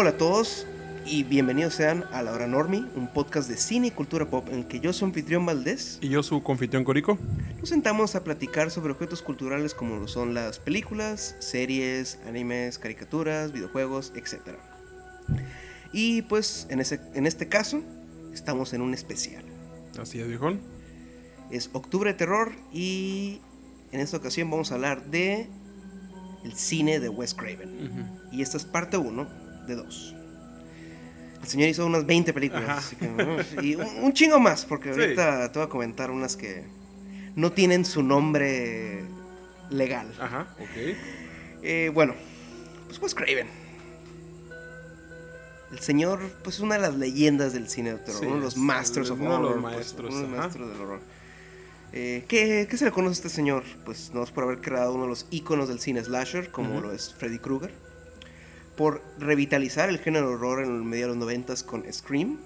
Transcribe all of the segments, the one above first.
Hola a todos y bienvenidos sean a La Hora Normi, un podcast de cine y cultura pop en que yo soy anfitrión Valdés. Y yo, su confitrión Corico. Nos sentamos a platicar sobre objetos culturales como lo son las películas, series, animes, caricaturas, videojuegos, etc. Y pues en, ese, en este caso estamos en un especial. Así es, viejón. Es Octubre de Terror y en esta ocasión vamos a hablar de el cine de Wes Craven. Y esta es parte 1 de 2. El señor hizo unas 20 películas. Así que, y un, un chingo más, porque Sí. ahorita te voy a comentar unas que no tienen su nombre legal. Ajá, ok. Eh, bueno, pues Wes Craven. El señor, pues es una de las leyendas del cine de terror, Sí, uno de los masters of uno de los horror. pues, maestros, uno de los ajá. maestros del horror. Eh, ¿qué, qué se le conoce a este señor? Pues no es por haber creado uno de los íconos del cine slasher, como lo es Freddy Krueger. Por revitalizar el género horror en el medio de los noventas con Scream.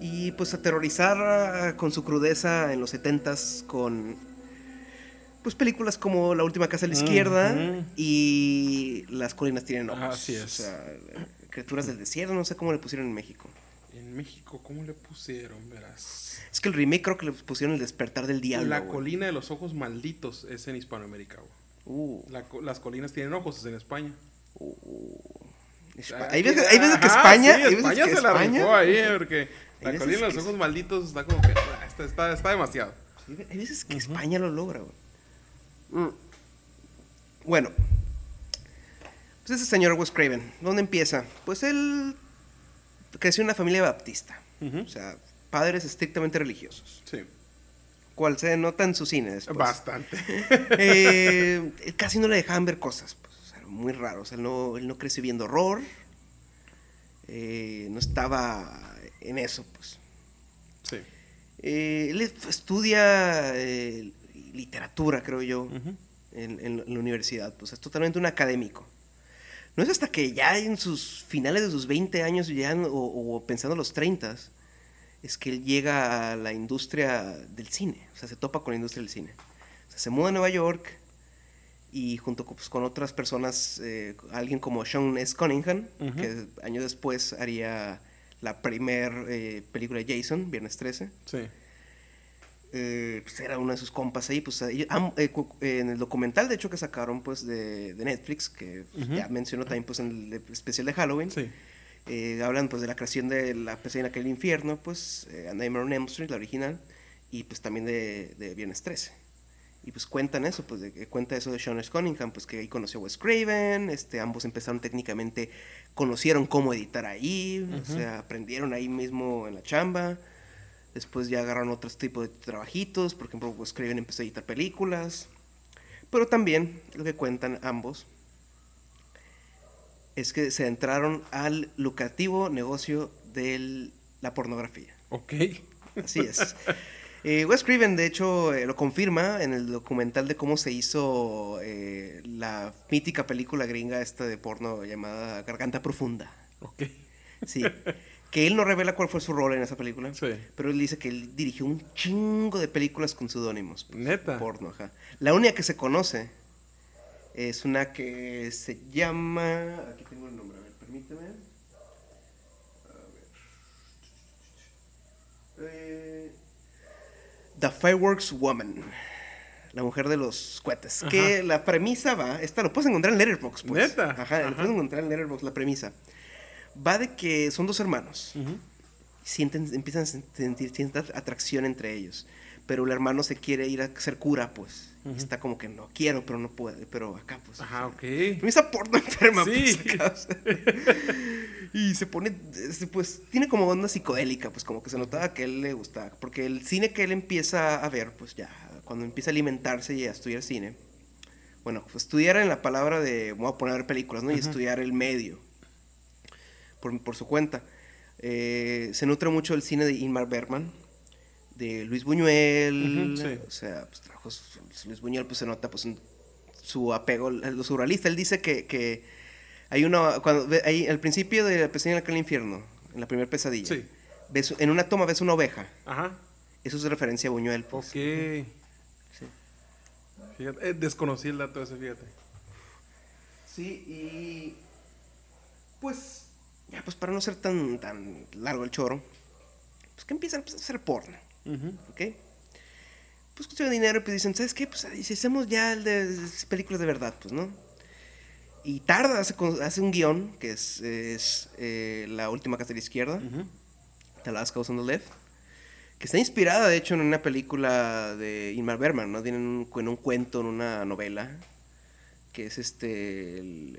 Y pues aterrorizar ah, con su crudeza en los setentas con pues películas como La última casa a la izquierda y Las colinas tienen ojos. Así es. O sea, criaturas del desierto, no sé cómo le pusieron en México. En México, ¿cómo le pusieron? Verás. Es que el remake creo que le pusieron El despertar del diablo. la colina de los ojos malditos es en Hispanoamérica. Uh, La las colinas tienen ojos, es en España. Hay veces, hay veces que España, sí, hay veces España que se la rifó ahí, porque la colina de los ojos malditos está como que. ah, Está, está, está demasiado. Hay veces que España lo logra, güey. Mm. Bueno. Pues ese señor Wes Craven, ¿dónde empieza? Pues él creció en una familia baptista. O sea, padres estrictamente religiosos. Sí, Cual se nota en su cine después. bastante. Eh, casi no le dejaban ver cosas. Muy raro. O sea, él no, él no creció viendo horror. Eh, no estaba en eso, pues. Sí. Eh, él es- estudia eh, literatura, creo yo, Ujú. en, en la universidad. Pues es totalmente un académico. No es hasta que ya en sus finales de sus 20 años, ya, o, o pensando en los 30, es que él llega a la industria del cine. O sea, se topa con la industria del cine. O sea, se muda a Nueva York y junto con, pues, con otras personas, eh, alguien como Sean S. Cunningham, que años después haría la primer eh, película de Jason, Viernes 13 Sí. eh, pues era uno de sus compas ahí, pues ahí- en el documental de hecho que sacaron pues de, de Netflix, que ya mencionó también pues en el especial de Halloween, Sí. hablan pues de la creación de la pesadilla en aquel infierno, pues A Nightmare on Elm Street, la original, y pues también de, de Viernes 13. Y pues cuentan eso, pues de, cuenta eso de Sean S. Cunningham, pues que ahí conoció a Wes Craven, este, ambos empezaron técnicamente, conocieron cómo editar ahí, o Ujú. sea, aprendieron ahí mismo en la chamba. Después ya agarraron otros tipos de trabajitos, por ejemplo, Wes Craven empezó a editar películas. Pero también lo que cuentan ambos es que se entraron al lucrativo negocio de la pornografía. Ok. Así es. Eh, Wes Craven, de hecho, eh, lo confirma en el documental de cómo se hizo eh, la mítica película gringa esta de porno llamada Garganta Profunda. Ok. Sí. que él no revela cuál fue su rol en esa película. Sí. Pero él dice que él dirigió un chingo de películas con seudónimos. pues, Neta. Porno, ajá. La única que se conoce es una que se llama. Aquí tengo el nombre, a ver, permíteme. A ver. Eh, The Fireworks Woman. La mujer de los cohetes. Que Ajá. la premisa va. Esta lo puedes encontrar en Letterboxd, pues. ¿Neta? Ajá, lo Ajá. puedes encontrar en Letterboxd, la premisa. Va de que son dos hermanos Ujú. sienten, empiezan a sentir cierta atracción entre ellos. Pero el hermano se quiere ir a hacer cura, pues. Está como que no quiero, pero no puede. Pero acá, pues. o Ajá, sea, ok. Esa porno enferma, Sí. pues. acá, o sea. y se pone, pues, tiene como onda psicodélica, pues, como que se notaba que a él le gustaba. Porque el cine que él empieza a ver, pues ya, cuando empieza a alimentarse y a estudiar cine, bueno, pues estudiar en la palabra de, voy a poner a ver películas, ¿no? Y estudiar el medio, por, por su cuenta. Eh, se nutre mucho del cine de Ingmar Bergman, de Luis Buñuel, sí. o sea, pues su- Luis Buñuel, pues se nota pues en su apego lo surrealista. Él dice que, que hay una, cuando ahí, al principio de La pesadilla en aquel infierno, en la primera pesadilla, Sí. ves, en una toma ves una oveja, Ajá. eso es referencia a Buñuel. Pues. Ok. Sí. Fíjate, eh, desconocí el dato ese, fíjate. Sí, y Pues. Ya, pues para no ser tan, tan largo el choro, pues que empiezan pues, a hacer porno, ujú. ¿ok? Pues consiguen dinero y pues dicen, ¿sabes qué? Pues si hacemos ya el de películas de verdad, pues, ¿no? Y tarda, hace, un guion, que es, es, eh, La última casa de la izquierda, Ujú. The Last House on the Left, que está inspirada, de hecho, en una película de Ingmar Bergman, ¿no? Tiene un, en un cuento, en una novela, que es este, el-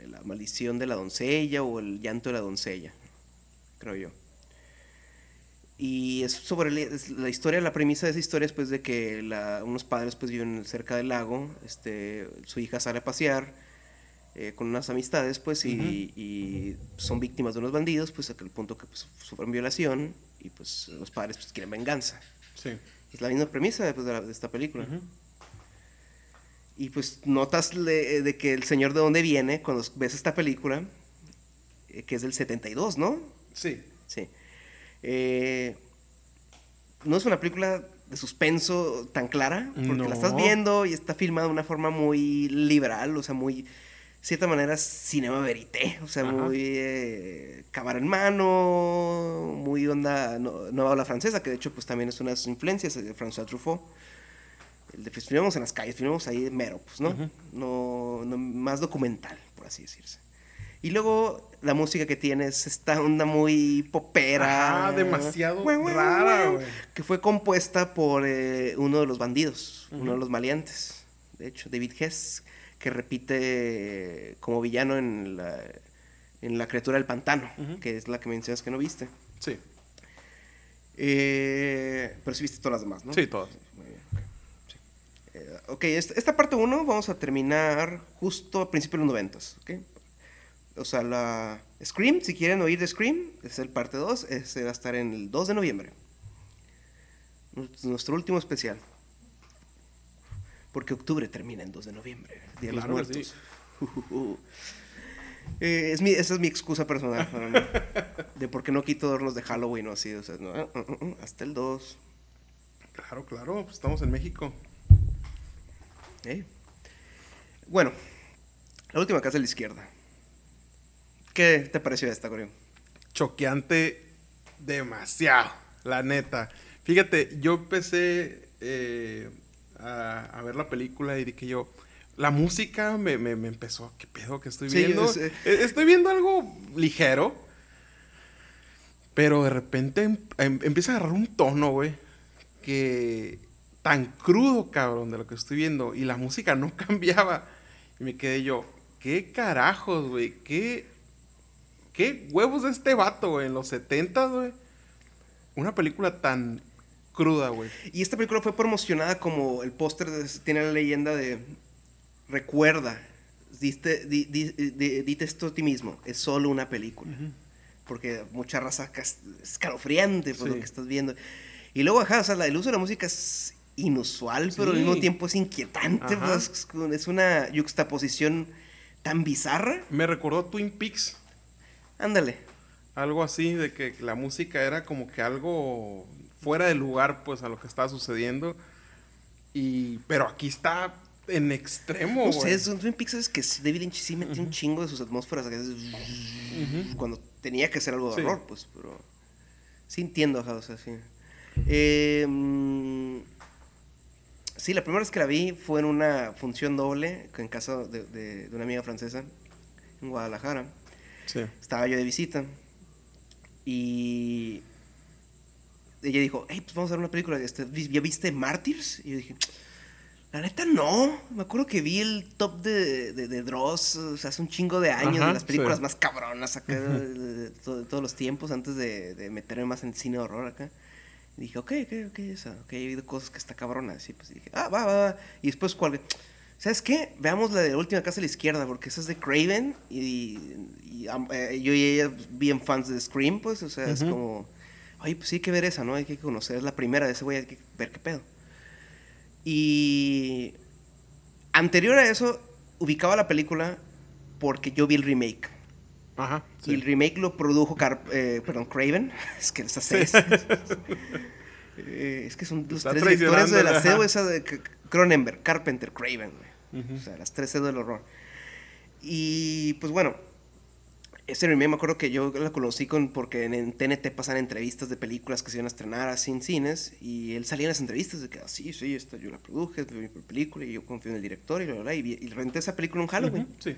el- la maldición de la doncella o el llanto de la doncella, creo yo. Y es sobre la, es la historia, la premisa de esa historia es pues de que la- unos padres pues viven cerca del lago, este, su hija sale a pasear eh, con unas amistades pues y, y son víctimas de unos bandidos pues hasta el punto que pues, sufren violación y pues los padres pues quieren venganza. Sí. Es la misma premisa pues, de, la- de esta película. Y pues notas le- de que el señor de dónde viene cuando ves esta película, eh, que es del 72, ¿no? Sí. Sí. Eh, no es una película de suspenso tan clara, porque la estás viendo y está filmada de una forma muy liberal, o sea, muy, de cierta manera, cinema verité, o sea, Ajá. muy eh, cámara en mano, muy onda no, nueva ola francesa, que de hecho pues también es una de sus influencias de François Truffaut. El de pues, filmamos en las calles, filmamos ahí mero, pues, ¿no? No, no más documental, por así decirse. Y luego la música que tiene es esta onda muy popera. Ah, demasiado rara, güey. Que fue compuesta por eh, uno de los bandidos, uno de los maleantes. De hecho, David Hess, que repite como villano en la, en la criatura del pantano, que es la que mencionas que no viste. Sí. Eh, pero sí viste todas las demás, ¿no? Sí, todas. Muy bien. Sí. Eh, ok, esta, esta parte 1 vamos a terminar justo a principios de los 90, ¿ok? O sea, la Scream, si quieren oír de Scream, es el parte 2, ese va a estar en el 2 de noviembre. Nuestro último especial. Porque octubre termina en 2 de noviembre, Día de Claro los Muertos. Eh, es mi, esa es mi excusa personal para mí, de por qué no quito adornos de Halloween o así. O sea, no, uh, uh, uh, hasta el 2. Claro, claro. Pues estamos en México. ¿eh? Bueno, la última casa de la izquierda. ¿Qué te pareció esta, Corio? choqueante demasiado, la neta. Fíjate, yo empecé eh, a, a ver la película y dije yo, la música me, me- me empezó, ¿qué pedo que estoy Sí, viendo? es, eh. Eh, Estoy viendo algo ligero, pero de repente em- em- empieza a agarrar un tono, güey, que tan crudo, cabrón, de lo que estoy viendo, y la música no cambiaba. Y me quedé yo, ¿qué carajos, güey? ¿Qué, ¿Qué huevos de este vato, güey? En los 70, güey. Una película tan cruda, güey. Y esta película fue promocionada como el póster tiene la leyenda de recuerda, diste, di- di- di- dite esto a ti mismo, es solo una película. Porque mucha raza es escalofriante por lo Sí. que estás viendo. Y luego, ajá, o sea, la- el uso de la música es inusual, pero al mismo tiempo es inquietante. Pues, es una yuxtaposición tan bizarra. Me recordó Twin Peaks. Ándale. Algo así, de que la música era como que algo fuera de lugar, pues, a lo que estaba sucediendo. Y... Pero aquí está en extremo, No sé, es un Twin Peaks es que David Lynch sí metió un chingo de sus atmósferas. acá, es- Ujú. Cuando tenía que ser algo de Sí. horror, pues, pero. Sí entiendo, o sea, sí. Eh, sí, la primera vez que la vi fue en una función doble en casa de, de- de una amiga francesa en Guadalajara. Sí. Estaba yo de visita y ella dijo, hey, pues vamos a ver una película. Este, ¿vi- ¿Ya viste Martyrs? Y yo dije, la neta no. Me acuerdo que vi el top de, de, de Dross o sea, hace un chingo de años, Ajá, de las películas sí. más cabronas acá de, de- de to- de todos los tiempos, antes de, de meterme más en cine de horror acá. Y dije, ok, ok, ok, esa, ok, he oído cosas que está cabrona. Así, pues dije, ah, va, va, va. Y después, ¿cuál? ¿Sabes qué? Veamos la de la última casa a la izquierda, porque esa es de Craven. Y, eh, yo y ella bien fans de Scream, pues, o sea, es como, oye, pues sí hay que ver esa, ¿no? Hay que conocer, es la primera de ese güey, hay que ver qué pedo. Y anterior a eso, ubicaba la película porque yo vi el remake. Ajá. Y el remake lo produjo, Car- eh, perdón, Craven. Es que esas seis. Eh, es que son los Está tres directores de la ajá. esa de Cronenberg, Carpenter, Craven, güey. Ujú. O sea, las tres CEDO del horror. Y pues bueno, Ese remake me acuerdo que yo la conocí con, porque en, en TNT pasan entrevistas de películas que se iban a estrenar así en cines y él salía en las entrevistas de que, ah, sí, sí, esta yo la produje, es mi película y yo confío en el director y bla, bla, bla, y, y renté esa película en Halloween. Ujú, Sí.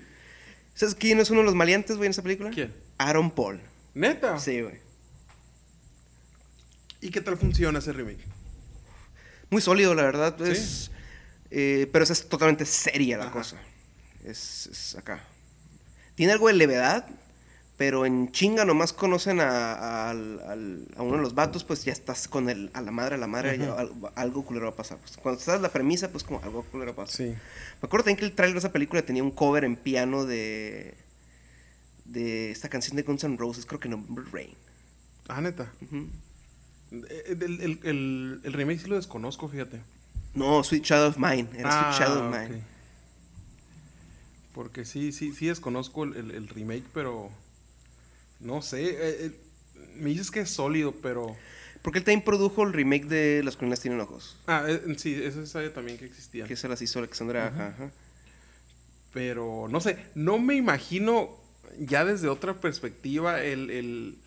¿Sabes quién es uno de los maleantes, güey, en esa película? ¿Quién? Aaron Paul. ¿Neta? Sí, güey. ¿Y qué tal funciona ese remake? Muy sólido, la verdad. Sí. Es, eh, pero esa es totalmente seria la Ajá. cosa. Es, es acá. Tiene algo de levedad, pero en chinga nomás conocen a, a- a uno de los vatos, pues ya estás con el, a la madre, a la madre, ya algo culero va a pasar. Pues, cuando sabes la premisa, pues como algo culero va a pasar. Sí. Me acuerdo también que el trailer de esa película tenía un cover en piano de de esta canción de Guns N' Roses, creo que Number Rain. Ah, neta. El, el- el- el remake sí lo desconozco, fíjate. No, Sweet Shadow of Mine, era Ah, Sweet Shadow of ok. Mine. Porque sí, sí, sí desconozco el, el- el remake, pero no sé. eh, eh, me dices que es sólido, pero... Porque él también produjo el remake de Las colinas tienen ojos. Ah, eh, sí, eso sabía también que existía. Que se las hizo Alexandra. Ajá. Pero no sé, no me imagino ya desde otra perspectiva el, el-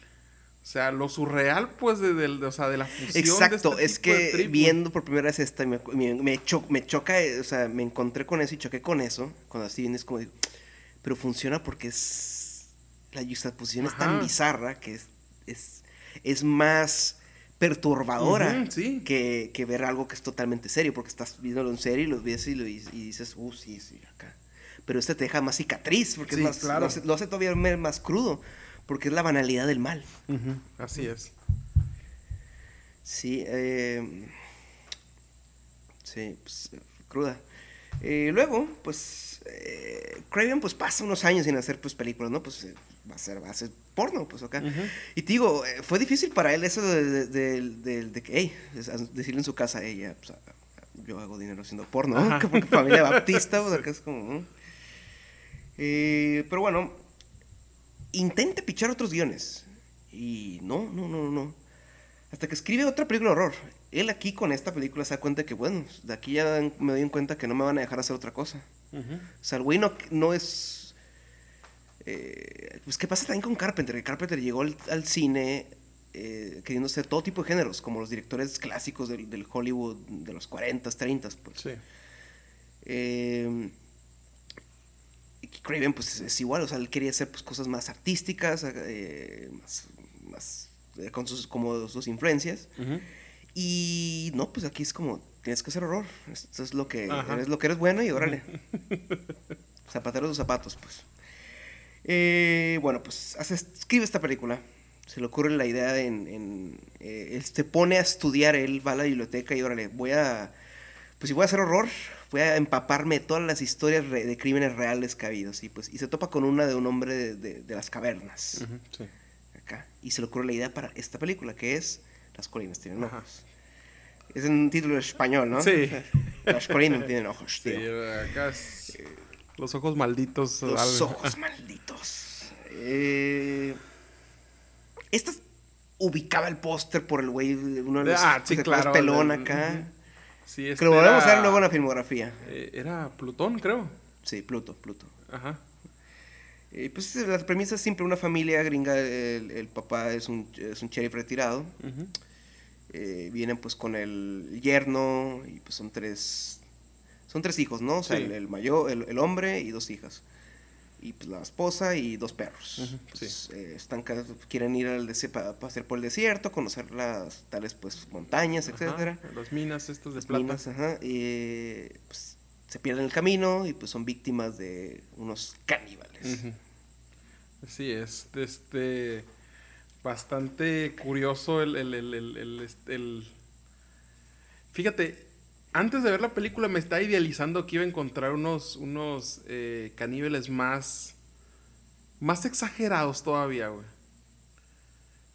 o sea, lo surreal pues de, del- o sea, de la fusión. de Exacto, este es tipo de que viendo por primera vez esta, me, me, me cho- me choca, eh, o sea, me encontré con eso y choqué con eso. Cuando así vienes como digo, pero funciona porque es. La juxtaposición es tan bizarra que es, es, es más perturbadora sí. que, que ver algo que es totalmente serio, porque estás viéndolo en serio y lo ves y, lo, y, y dices, uh, sí, sí, acá. Pero este te deja más cicatriz, porque Sí, es más, claro. lo, hace, lo hace todavía más crudo, porque es la banalidad del mal. Así es. Sí, eh, sí, pues, cruda. Eh, luego, pues, eh, Craven pues pasa unos años sin hacer pues películas, ¿no? Pues eh, va a ser, va a hacer porno, pues acá. Y te digo, eh, fue difícil para él eso de, de, de- que, hey, decirle en su casa, ella, pues, yo hago dinero haciendo porno, ¿no? Ajá. Que porque familia baptista, pues acá es como... ¿no? Pero bueno, intenta pichar otros guiones. Y no, no, no, no. Hasta que escribe otra película de horror. Él aquí con esta película se da cuenta que, bueno, de aquí ya me doy en cuenta que no me van a dejar hacer otra cosa. Ujú. O sea, el güey no, no es... eh, pues, ¿qué pasa también con Carpenter? Que Carpenter llegó al, al cine eh, queriendo hacer todo tipo de géneros, como los directores clásicos del, del Hollywood de los 40s, 30s, pues. Sí. Eh, Craven, pues, es, igual, o sea, él quería hacer pues, cosas más artísticas, eh, más, más eh, con sus, como sus influencias. Ujú. Y no, pues aquí es como, tienes que hacer horror. Esto es lo que Ajá. eres lo que eres bueno y órale. Zapatero de tus zapatos, pues. Eh, bueno, pues hace, escribe esta película. Se le ocurre la idea en... en, eh, él se pone a estudiar, él va a la biblioteca y órale, voy a... Pues si voy a hacer horror, voy a empaparme de todas las historias re- de crímenes reales que ha habido. Y, pues, y se topa con una de un hombre de, de- de las cavernas. Sí. Acá. Y se le ocurre la idea para esta película, que es Las colinas tienen Ajá. ojos. Es un título español, ¿no? Sí. Las colinas tienen ojos, Sí, acá es los ojos malditos. Los algo. ojos malditos. Eh, esta ubicaba el póster por el güey, uno de los Ah, sí, claro. pelón el- acá. Sí, Que este lo volvemos a ver luego en la filmografía. eh, Era Plutón, creo. Sí, Pluto, Pluto. Ajá. Eh, pues la premisa es simple, una familia gringa, el, el papá es un, es un sheriff retirado. Eh, vienen pues con el yerno y pues son tres son tres hijos no o sea Sí. el, el mayor el, el hombre y dos hijas y pues la esposa y dos perros Ujú, Pues, eh, están quieren ir al para pasear por el desierto conocer las tales pues montañas Ajá, etcétera Las minas estas de las plata. minas, ajá, eh, pues, se pierden el camino y pues son víctimas de unos caníbales Ujú. Sí, es este bastante curioso el, el, el, el- Fíjate, antes de ver la película me estaba idealizando que iba a encontrar unos, unos eh, caníbales más, más exagerados todavía, güey.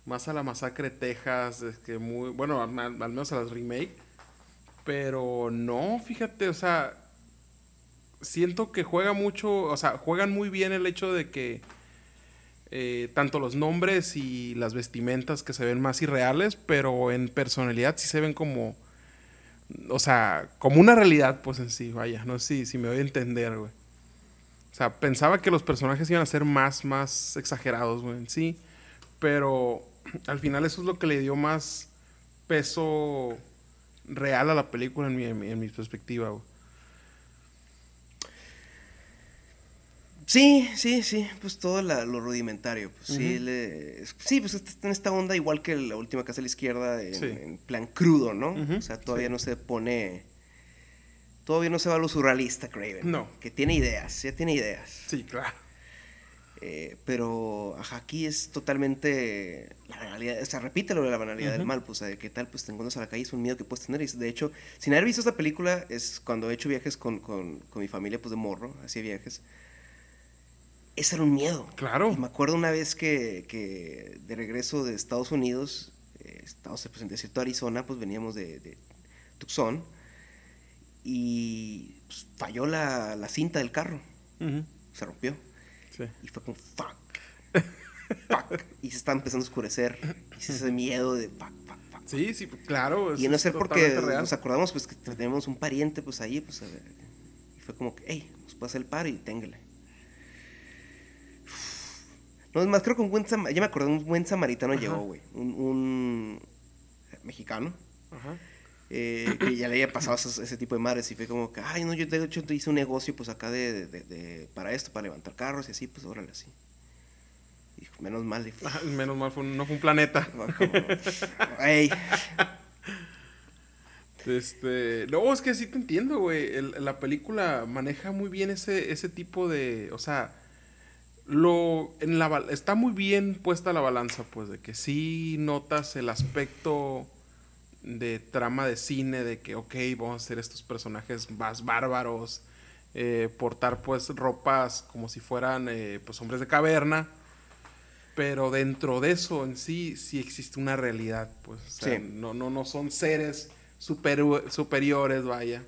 Más a la masacre de Texas, es que muy, bueno, al, menos a las remake. Pero no, fíjate, o sea, siento que juega mucho, o sea, juegan muy bien el hecho de que eh, tanto los nombres y las vestimentas que se ven más irreales, pero en personalidad sí se ven como, o sea, como una realidad, pues en sí, vaya, no sé si, me voy a entender, güey. O O sea, pensaba que los personajes iban a ser más, más exagerados, güey, en sí. Pero al final eso es lo que le dio más peso real a la película en mi, en mi, en mi perspectiva, güey. Sí, sí, sí, pues todo la- lo rudimentario. Pues, sí, le- sí, pues está en esta onda igual que la última casa a la izquierda, en, Sí. en plan crudo, ¿no? O sea, todavía sí. no se pone. Todavía no se va a lo surrealista, Craven. No. Que tiene ideas, ya tiene ideas. Sí, claro. Eh, pero ajá, aquí es totalmente la banalidad, o sea, repite lo de la banalidad del mal, pues, de qué tal, pues te encuentras a la calle, es un miedo que puedes tener. Y de hecho, sin haber visto esta película, es cuando he hecho viajes con, con, con mi familia, pues de morro, hacía viajes. Ese era un miedo. Claro. Y me acuerdo una vez que, que de regreso de Estados Unidos, eh, pues, en desierto de Arizona, pues veníamos de, de Tucson y pues, falló la, la cinta del carro, se rompió. Sí. Y fue como, fuck. fuck. Y se está empezando a oscurecer. Y es ese miedo de fuck, fuck, fuck. Sí, sí, claro. Y no es sé por qué totalmente real. nos acordamos pues que tenemos un pariente pues ahí, pues a ver. Y fue como que, hey, nos puede hacer el paro y téngale. No, es más, creo que un buen ya me acordé, un buen samaritano Ajá. llegó, güey. Un, un mexicano. Ajá. eh, que ya le había pasado ese, ese tipo de madres y fue como que, ay, no, yo de hecho hice un negocio pues acá de, de- de- para esto, para levantar carros y así, pues órale así. Y menos mal. y- Ajá, Menos mal, fue un- no fue un planeta. como, "Ey". Este, no, es que sí te entiendo, güey. El- la película maneja muy bien ese, ese tipo de, o sea, lo, en la, está muy bien puesta la balanza, pues, de que sí notas el aspecto de trama de cine, de que, ok, vamos a hacer estos personajes más bárbaros, eh, portar, pues, ropas como si fueran, eh, pues, hombres de caverna. Pero dentro de eso en sí, sí existe una realidad, pues. O sea, Sí. no, no, no son seres super- superiores, vaya.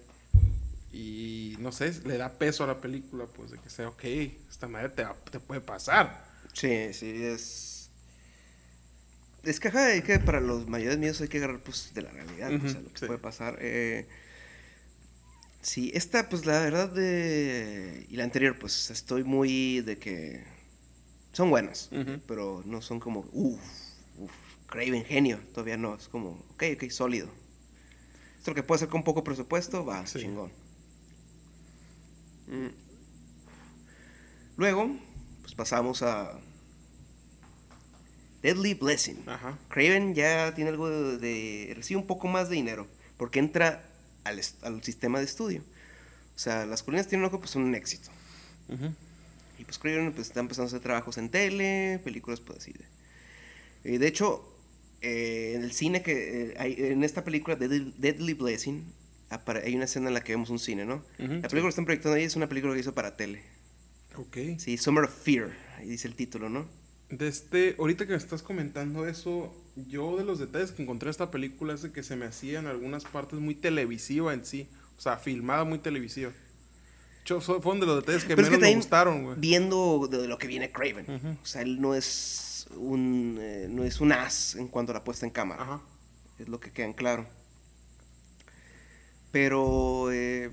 Y no sé, le da peso a la película, pues, de que sea, ok, esta madre te, te puede pasar. Sí, sí, es. Es que, ajá, hay que para los mayores miedos hay que agarrar pues de la realidad, pues, Ujú, a lo que sí. puede pasar. Eh, sí, esta, pues la verdad de. Y la anterior, pues estoy muy de que. Son buenas, Ujú. pero no son como. Uff, uff, Craven genio. Todavía no, es como. Ok, ok, sólido. Esto lo que puede ser con poco presupuesto, va, Sí. chingón. Mm. Luego, pues pasamos a Deadly Blessing. Ajá. Craven ya tiene algo de, de- recibe un poco más de dinero porque entra al, al sistema de estudio. O sea, las colinas tienen un ojo, pues son un éxito. Y pues Craven pues, está empezando a hacer trabajos en tele, películas, pues así. De, Eh, de hecho, eh, en el cine que eh, hay, en esta película Deadly, Deadly Blessing hay una escena en la que vemos un cine, ¿no? Ujú, La película que están proyectando ahí es una película que hizo para tele. Ok. Sí, Summer of Fear, ahí dice el título, ¿no? De este, ahorita que me estás comentando eso, yo de los detalles que encontré en esta película es de que se me hacía en algunas partes muy televisiva en sí. O sea, filmada muy televisiva. Yo, fueron de los detalles que Pero es menos que me gustaron, güey. viendo de lo que viene Craven. Ujú. O sea, él no es un eh, no es un as en cuanto a la puesta en cámara. Ajá. Es lo que queda en claro. Pero eh,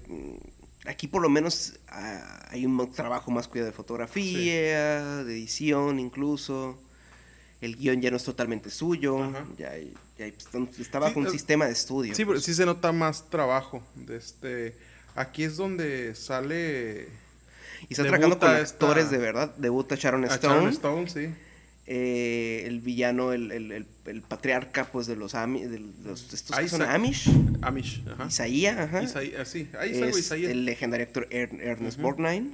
aquí por lo menos ah, hay un trabajo más cuidado de fotografía, de edición incluso. El guion ya no es totalmente suyo. Ajá. Ya, hay- ya hay- está bajo Sí, un es- sistema de estudio. Sí, pero pues. sí se nota más trabajo. De este, aquí es donde sale Y está trabajando con esta- actores de verdad. Debuta Sharon a Stone. Sharon Stone, sí. Eh, el villano, el, el- el- el patriarca, pues, de los, Ami- de los estos que son. Amish. Amish, ajá. Isaías, ajá. Isaí- ah, sí, ahí es Isaías. el legendario actor Er- Ernest. Borgnine.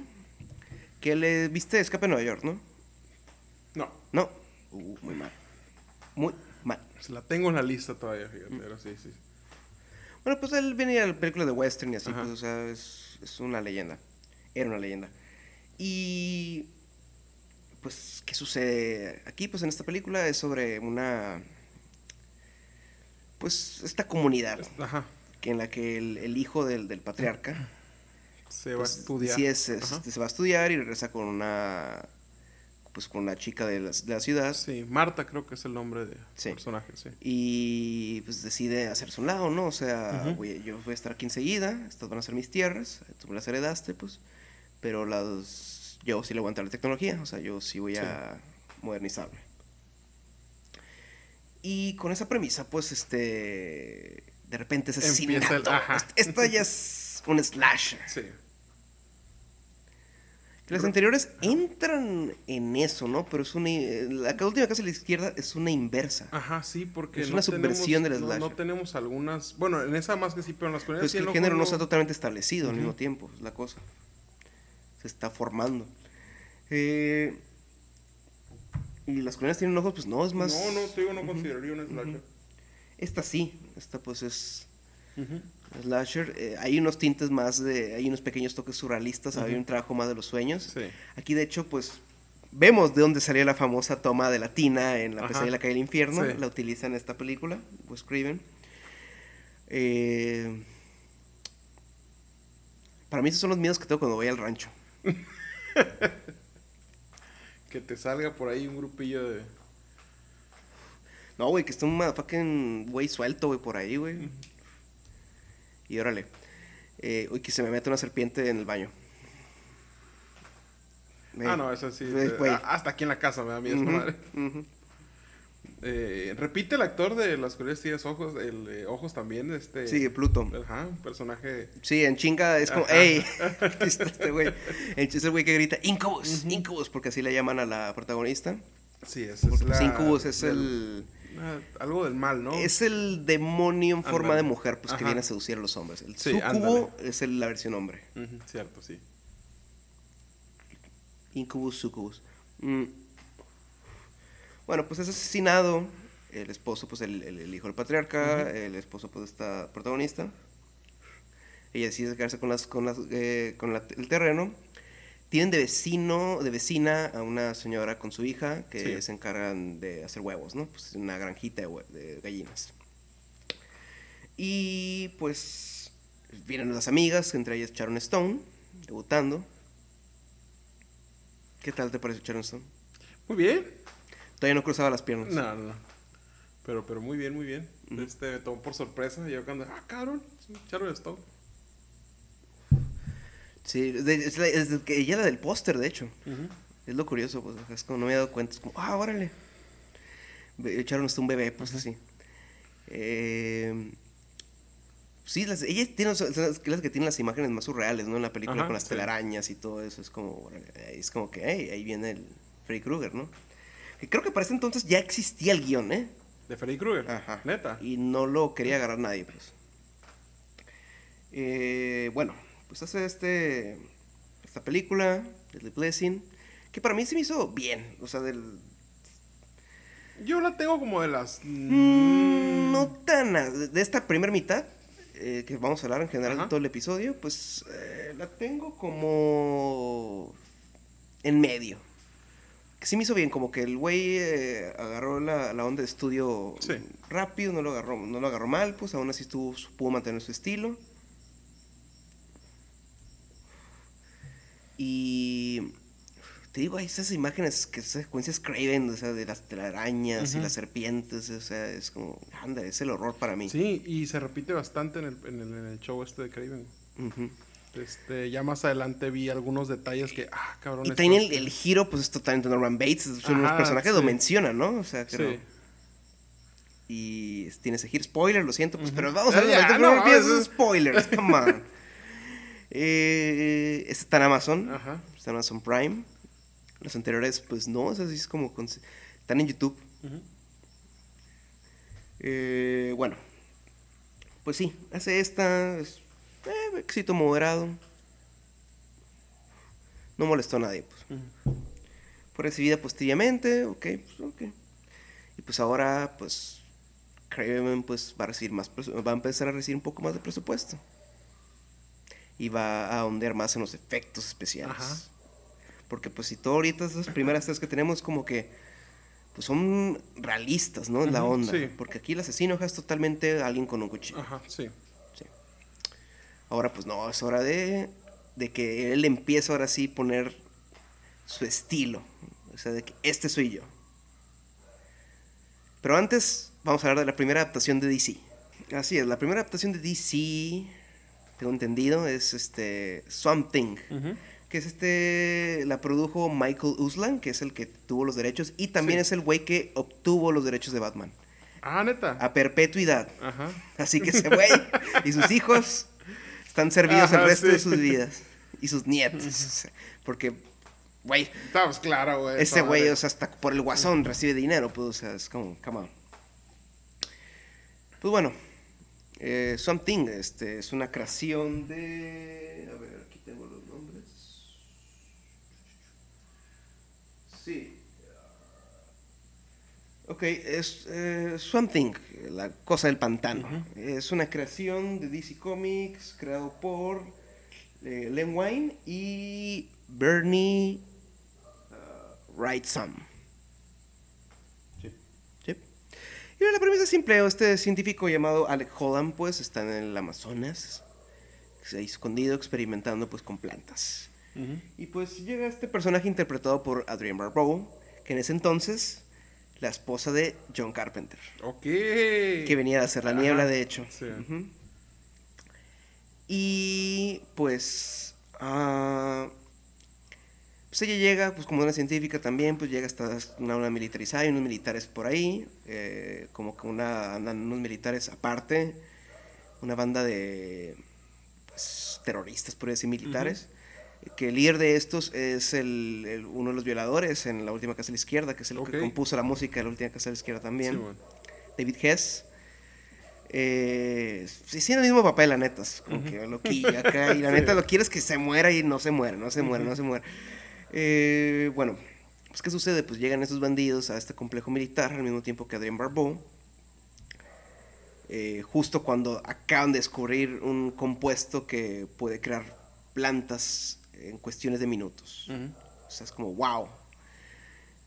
Que le viste Escape a Nueva York, ¿no? No, No. Uh, muy mal. Muy mal. pues la tengo en la lista todavía, fíjate, pero sí, sí. Bueno, pues él venía a la película de western y así, Ajá. pues, o sea, es, es una leyenda. Era una leyenda. Y. Pues, ¿qué sucede aquí? Pues en esta película es sobre una. Pues esta comunidad Ajá. que en la que el, el hijo del, del patriarca Se va a pues, estudiar. sí es, es- Ajá. se va a estudiar y regresa con una pues con una chica de la, de la ciudad Sí, Marta creo que es el nombre de Sí. personaje, sí. y pues decide hacerse un lado, ¿no? O sea, voy- yo voy a estar aquí enseguida, estas van a ser mis tierras, tú me las heredaste, pues, pero las yo sí le voy a entrar a la tecnología, o sea, yo sí voy Sí. a modernizarme. Y con esa premisa, pues, este, de repente es Empieza el- asesinato. ajá. Est- Esta ya es un slasher. Sí. Las anteriores entran en eso, ¿no? Pero es una... La que última casa a la izquierda es una inversa. Ajá, sí, porque Es una subversión del no, slasher. no tenemos algunas. Bueno, en esa más que sí, pero en las Pero colonias es que sí, el género no está totalmente establecido al mismo tiempo, es la cosa. Se está formando. Eh, y las colonias tienen ojos, pues no, es más... No, no, te digo, no consideraría un slasher. Esta sí, esta pues es slasher. Eh, hay unos tintes más de... Hay unos pequeños toques surrealistas, hay un trabajo más de los sueños. Sí. Aquí de hecho pues vemos de dónde salió la famosa toma de la tina en La pesadilla de la calle del infierno. Sí. La utiliza en esta película, Wes Craven. Eh, para mí esos son los miedos que tengo cuando voy al rancho. Que te salga por ahí un grupillo de. No, güey, que está un motherfucking güey suelto, güey, por ahí, güey. Y órale. Eh, uy, que se me mete una serpiente en el baño. Ah, no, eso sí. Eh, eh, hasta aquí en la casa me da miedo madre. ujú. Eh, repite el actor de Las Tienes Ojos, el eh, Ojos también, este. Sí, Pluto. Ajá, un personaje. Sí, en chinga es como, ey, está este güey. Es el güey que grita, Incubus, Incubus, porque así le llaman a la protagonista. Sí, es Porque pues, la. Incubus es del- el, ah, algo del mal, ¿no? es el demonio en forma Ándale. de mujer, pues que Ajá. viene a seducir a los hombres. El Sí, sucubo es el- la versión hombre. Ujú, cierto, sí. Incubus, sucubus. Mm. Bueno, pues es asesinado. El esposo, pues el, el- el hijo del patriarca. El esposo, pues esta protagonista. Ella decide quedarse con, las, con, las, eh, con la- el terreno. Tienen de vecino, de vecina a una señora con su hija que Sí. se encargan de hacer huevos, ¿no? Pues una granjita de, de gallinas. Y pues vienen las amigas, entre ellas Sharon Stone, debutando. ¿Qué tal te parece Sharon Stone? Muy bien. Todavía no cruzaba las piernas. No, no, no. Pero, pero muy bien, muy bien. Este, me tomó por sorpresa. Y yo cuando, ah, cabrón, de Stone. Sí, es, la- es ella era del póster, de hecho. Es lo curioso, pues, es como no me he dado cuenta. Es como, ah, órale. Echaron hasta un bebé, pues así. Eh, sí, las, ella tiene son las, las que tienen las imágenes más surreales, ¿no? En la película Ajá, con las sí. telarañas y todo eso. Es como, órale, es como que, hey, ahí viene el Freddy Krueger, ¿no? Que creo que para ese entonces ya existía el guion, ¿eh? De Freddy Krueger. Ajá. Neta. Y no lo quería agarrar nadie, pues. Eh, bueno, pues hace este esta película, The Blessing, que para mí se me hizo bien. O sea, del. Yo la tengo como de las. mm, no tan. De esta primera mitad, eh, que vamos a hablar en general de todo el episodio, pues eh, la tengo como. en medio. Que sí me hizo bien, como que el güey eh, agarró la, la onda de estudio Sí. rápido, no lo agarró, no lo agarró mal, pues aún así estuvo, pudo mantener su estilo. Y te digo, hay esas imágenes, que esas secuencias Craven, o sea, de las telarañas y las serpientes, o sea, es como, anda, es el horror para mí. Sí, y se repite bastante en el, en el, en el show este de Craven. Ujú. Este, ya más adelante vi algunos detalles que, ah, cabrón. Y también el, el giro, pues es totalmente Norman Bates, es uno de los Ajá, personajes lo sí. menciona, ¿no? O sea, que Sí. no- Y tiene ese giro, spoiler, lo siento, pues, pero vamos a Eh, ver, ya, no, no eso- spoilers, come on. Eh, este está en Amazon, Ajá. está en Amazon Prime. Los anteriores, pues no, o sea, sí es como. con- están en YouTube. Eh, bueno, pues sí, hace esta. Es, eh, éxito moderado. No molestó a nadie, pues. Ujú. Fue recibida positivamente, ok, pues ok. Y pues ahora, pues, Craven pues va a recibir más, va a empezar a recibir un poco más de presupuesto. Y va a ahondar más en los efectos especiales. Ajá. Porque pues si todo ahorita esas primeras tres que tenemos como que, pues son realistas, ¿no? En la Ujú, onda. sí. Porque aquí el asesino es totalmente alguien con un cuchillo. Ajá, sí. Ahora pues no, es hora de, de que él empiece ahora sí poner su estilo. O sea, de que este soy yo. Pero antes vamos a hablar de la primera adaptación de DC. Así es, la primera adaptación de DC, tengo entendido, es este Swamp Thing. Ujú. que es este, la produjo Michael Uslan, que es el que tuvo los derechos, y también Sí. es el güey que obtuvo los derechos de Batman, Ah, neta. a perpetuidad. Ajá. Así que ese güey y sus hijos están servidos Ajá, el resto sí. de sus vidas. Y sus nietos. Porque, güey, Estamos claro, güey. ese güey, o sea, hasta por el guasón recibe dinero, pues, o sea, es como, come on. Pues bueno, eh, Something, este, es una creación de... A ver, aquí tengo los nombres. Sí. Ok, es eh, Something, la cosa del pantano. Es una creación de DC Comics, creado por eh, Len Wein y Bernie uh, Wrightson. Sí. Sí. Y la premisa es simple. Este científico llamado Alec Holland, pues, está en el Amazonas, escondido, experimentando, pues, con plantas. Y pues llega este personaje interpretado por Adrienne Barbeau, que en ese entonces, la esposa de John Carpenter, Ok. que venía a hacer la niebla, de hecho. sí. Y pues, ah, pues ella llega, pues como una científica también, pues llega hasta una, una militarizada, hay unos militares por ahí, eh, como que una, andan unos militares aparte, una banda de pues, terroristas, por decir, militares. Que el líder de estos es el, el- uno de los violadores en la última casa de la izquierda, que es el que compuso la música de la última casa de la izquierda también. Sí, bueno. David Hess. Eh, sí, sí, en el mismo papel, la neta. Como que loquillo acá. Y la Sí. neta lo quieres que se muera y no se muere, no se muere, no se muere. Eh, bueno, pues ¿qué sucede? Pues llegan estos bandidos a este complejo militar al mismo tiempo que Adrian Barbeau. Eh, justo cuando acaban de descubrir un compuesto que puede crear plantas en cuestiones de minutos. Ujú. O sea, es como, wow.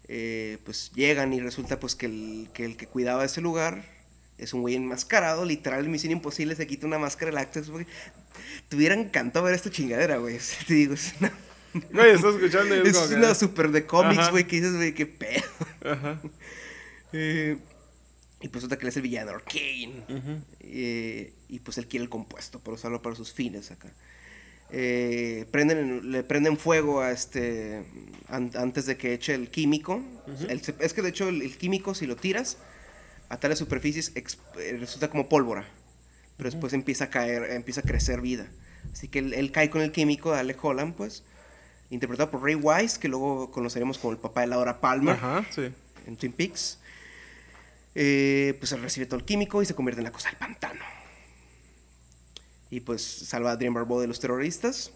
Eh, pues llegan y resulta pues que el, que el que cuidaba ese lugar es un güey enmascarado, literal, en Misión Imposible se quita una máscara del acto. Te hubiera encantado ver esta chingadera, güey. Te digo, es una, Güey, estás escuchando es como que- una super de cómics, güey, que dices, güey, qué pedo. Ajá. Eh, y pues resulta que es el villano, Arcane. Ujú. Eh, y pues él quiere el compuesto para usarlo para sus fines acá. Eh, prenden, le prenden fuego a este an- antes de que eche el químico. El se- es que de hecho el, el químico si lo tiras a tales superficies eh, resulta como pólvora, pero después empieza a caer, empieza a crecer vida. Así que él, él cae con el químico de Alec Holland, pues, interpretado por Ray Wise, que luego conoceremos como el papá de Laura Palmer Ajá, sí. en Twin Peaks. Eh, pues recibe todo el químico y se convierte en la cosa del pantano. Y pues salva a Adrian Barbeau de los terroristas.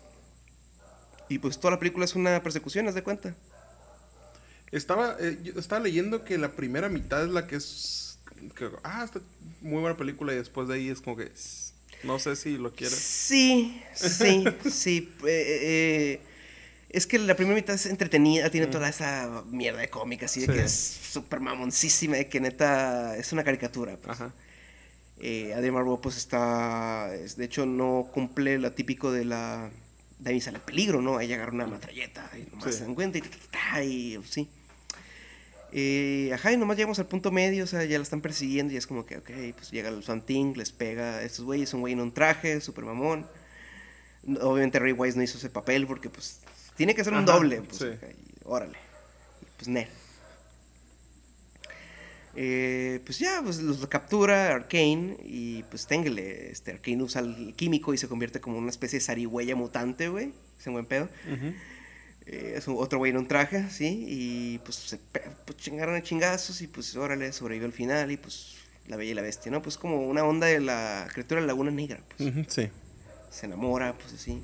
Y pues toda la película es una persecución, haz de cuenta. Estaba, eh, yo estaba leyendo que la primera mitad es la que es. que, ah, está muy buena película y después de ahí es como que. No sé si lo quieres. Sí, sí, sí. eh, eh, es que la primera mitad es entretenida, tiene toda esa mierda de cómica, así de Sí. que es súper mamoncísima, de que neta es una caricatura. pues. Ajá. Eh, Barbeau pues está, es- de hecho no cumple lo típico de la sale el peligro, ¿no? Ahí agarra una matralleta y nomás Sí. se dan cuenta y, ta, y sí. Eh, ajá, y nomás llegamos al punto medio, o sea, ya la están persiguiendo y es como que, ok, pues llega el Something, les pega a estos güeyes, un güey en un traje, super mamón. Obviamente Ray Wise no hizo ese papel porque pues tiene que ser un Ajá, doble, pues, sí. y órale. Y, pues Nel. Eh, pues ya, pues los captura Arkane y pues téngale, este Arkane usa el químico y se convierte como una especie de zarigüeya mutante, güey. Es un buen pedo. Eh, es un- otro güey en un traje, ¿sí? Y pues se pues, chingaron a chingazos y pues órale, sobrevivió al final y pues la bella y la bestia, ¿no? Pues como una onda de la criatura de la Laguna Negra, pues Sí. se enamora, pues así.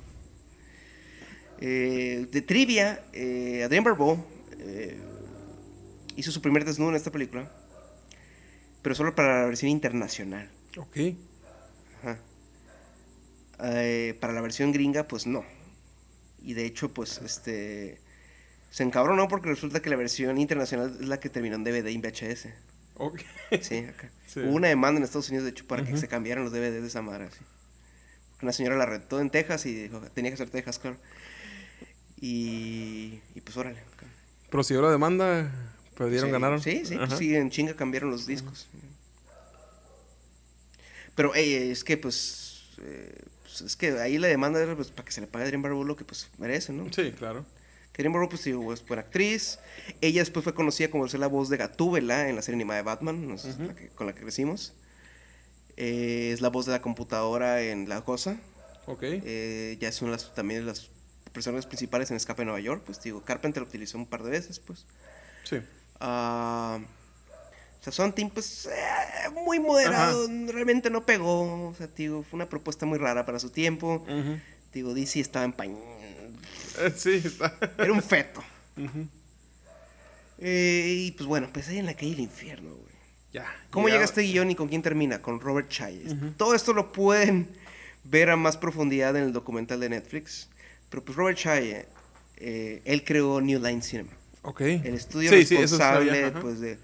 Eh, de trivia, eh, Adrien Barbeau eh, hizo su primer desnudo en esta película, pero solo para la versión internacional. Ok. Ajá. Eh, para la versión gringa, pues no. Y de hecho, pues, este... Se encabronó porque resulta que la versión internacional es la que terminó en DVD y VHS. Ok. Sí, acá. Sí. Hubo una demanda en Estados Unidos, de hecho, para que se cambiaran los DVDs de esa madre, así. Una señora la rentó en Texas y dijo, tenía que ser Texas, claro. Y, y pues órale. acá. Prosiguió la demanda, perdieron, Sí, ganaron. Sí, sí, pues Ajá. sí, en chinga cambiaron los discos. Pero ey, es que pues eh, pues, es que ahí la demanda era pues, para que se le pague a Dream Barrymore lo que pues merece, ¿no? Sí, claro. Que Dream Barrymore pues digo, es buena actriz. Ella después fue conocida como ser la voz de Gatúbela en la serie animada de Batman, no sé, Ujú. la que- con la que crecimos. Eh, es la voz de la computadora en La Cosa. Ok. Eh, ya son las, también las personas principales en Escape de Nueva York. Pues digo, Carpenter lo utilizó un par de veces, pues. Sí. Ah, o sea, son Team, pues, eh, muy moderado, realmente no pegó. O sea, digo, fue una propuesta muy rara para su tiempo. Ujú. Digo, DC estaba en pañ... Eh, Sí, está. Era un feto. Eh, y pues bueno, pues ahí en la calle del infierno, güey. Ya. ¿Cómo llega este guion y con quién termina? Con Robert Chayes. Todo esto lo pueden ver a más profundidad en el documental de Netflix. Pero pues Robert Chaye, eh, él creó New Line Cinema. Ok. El estudio Sí, sí, eso responsable, pues de...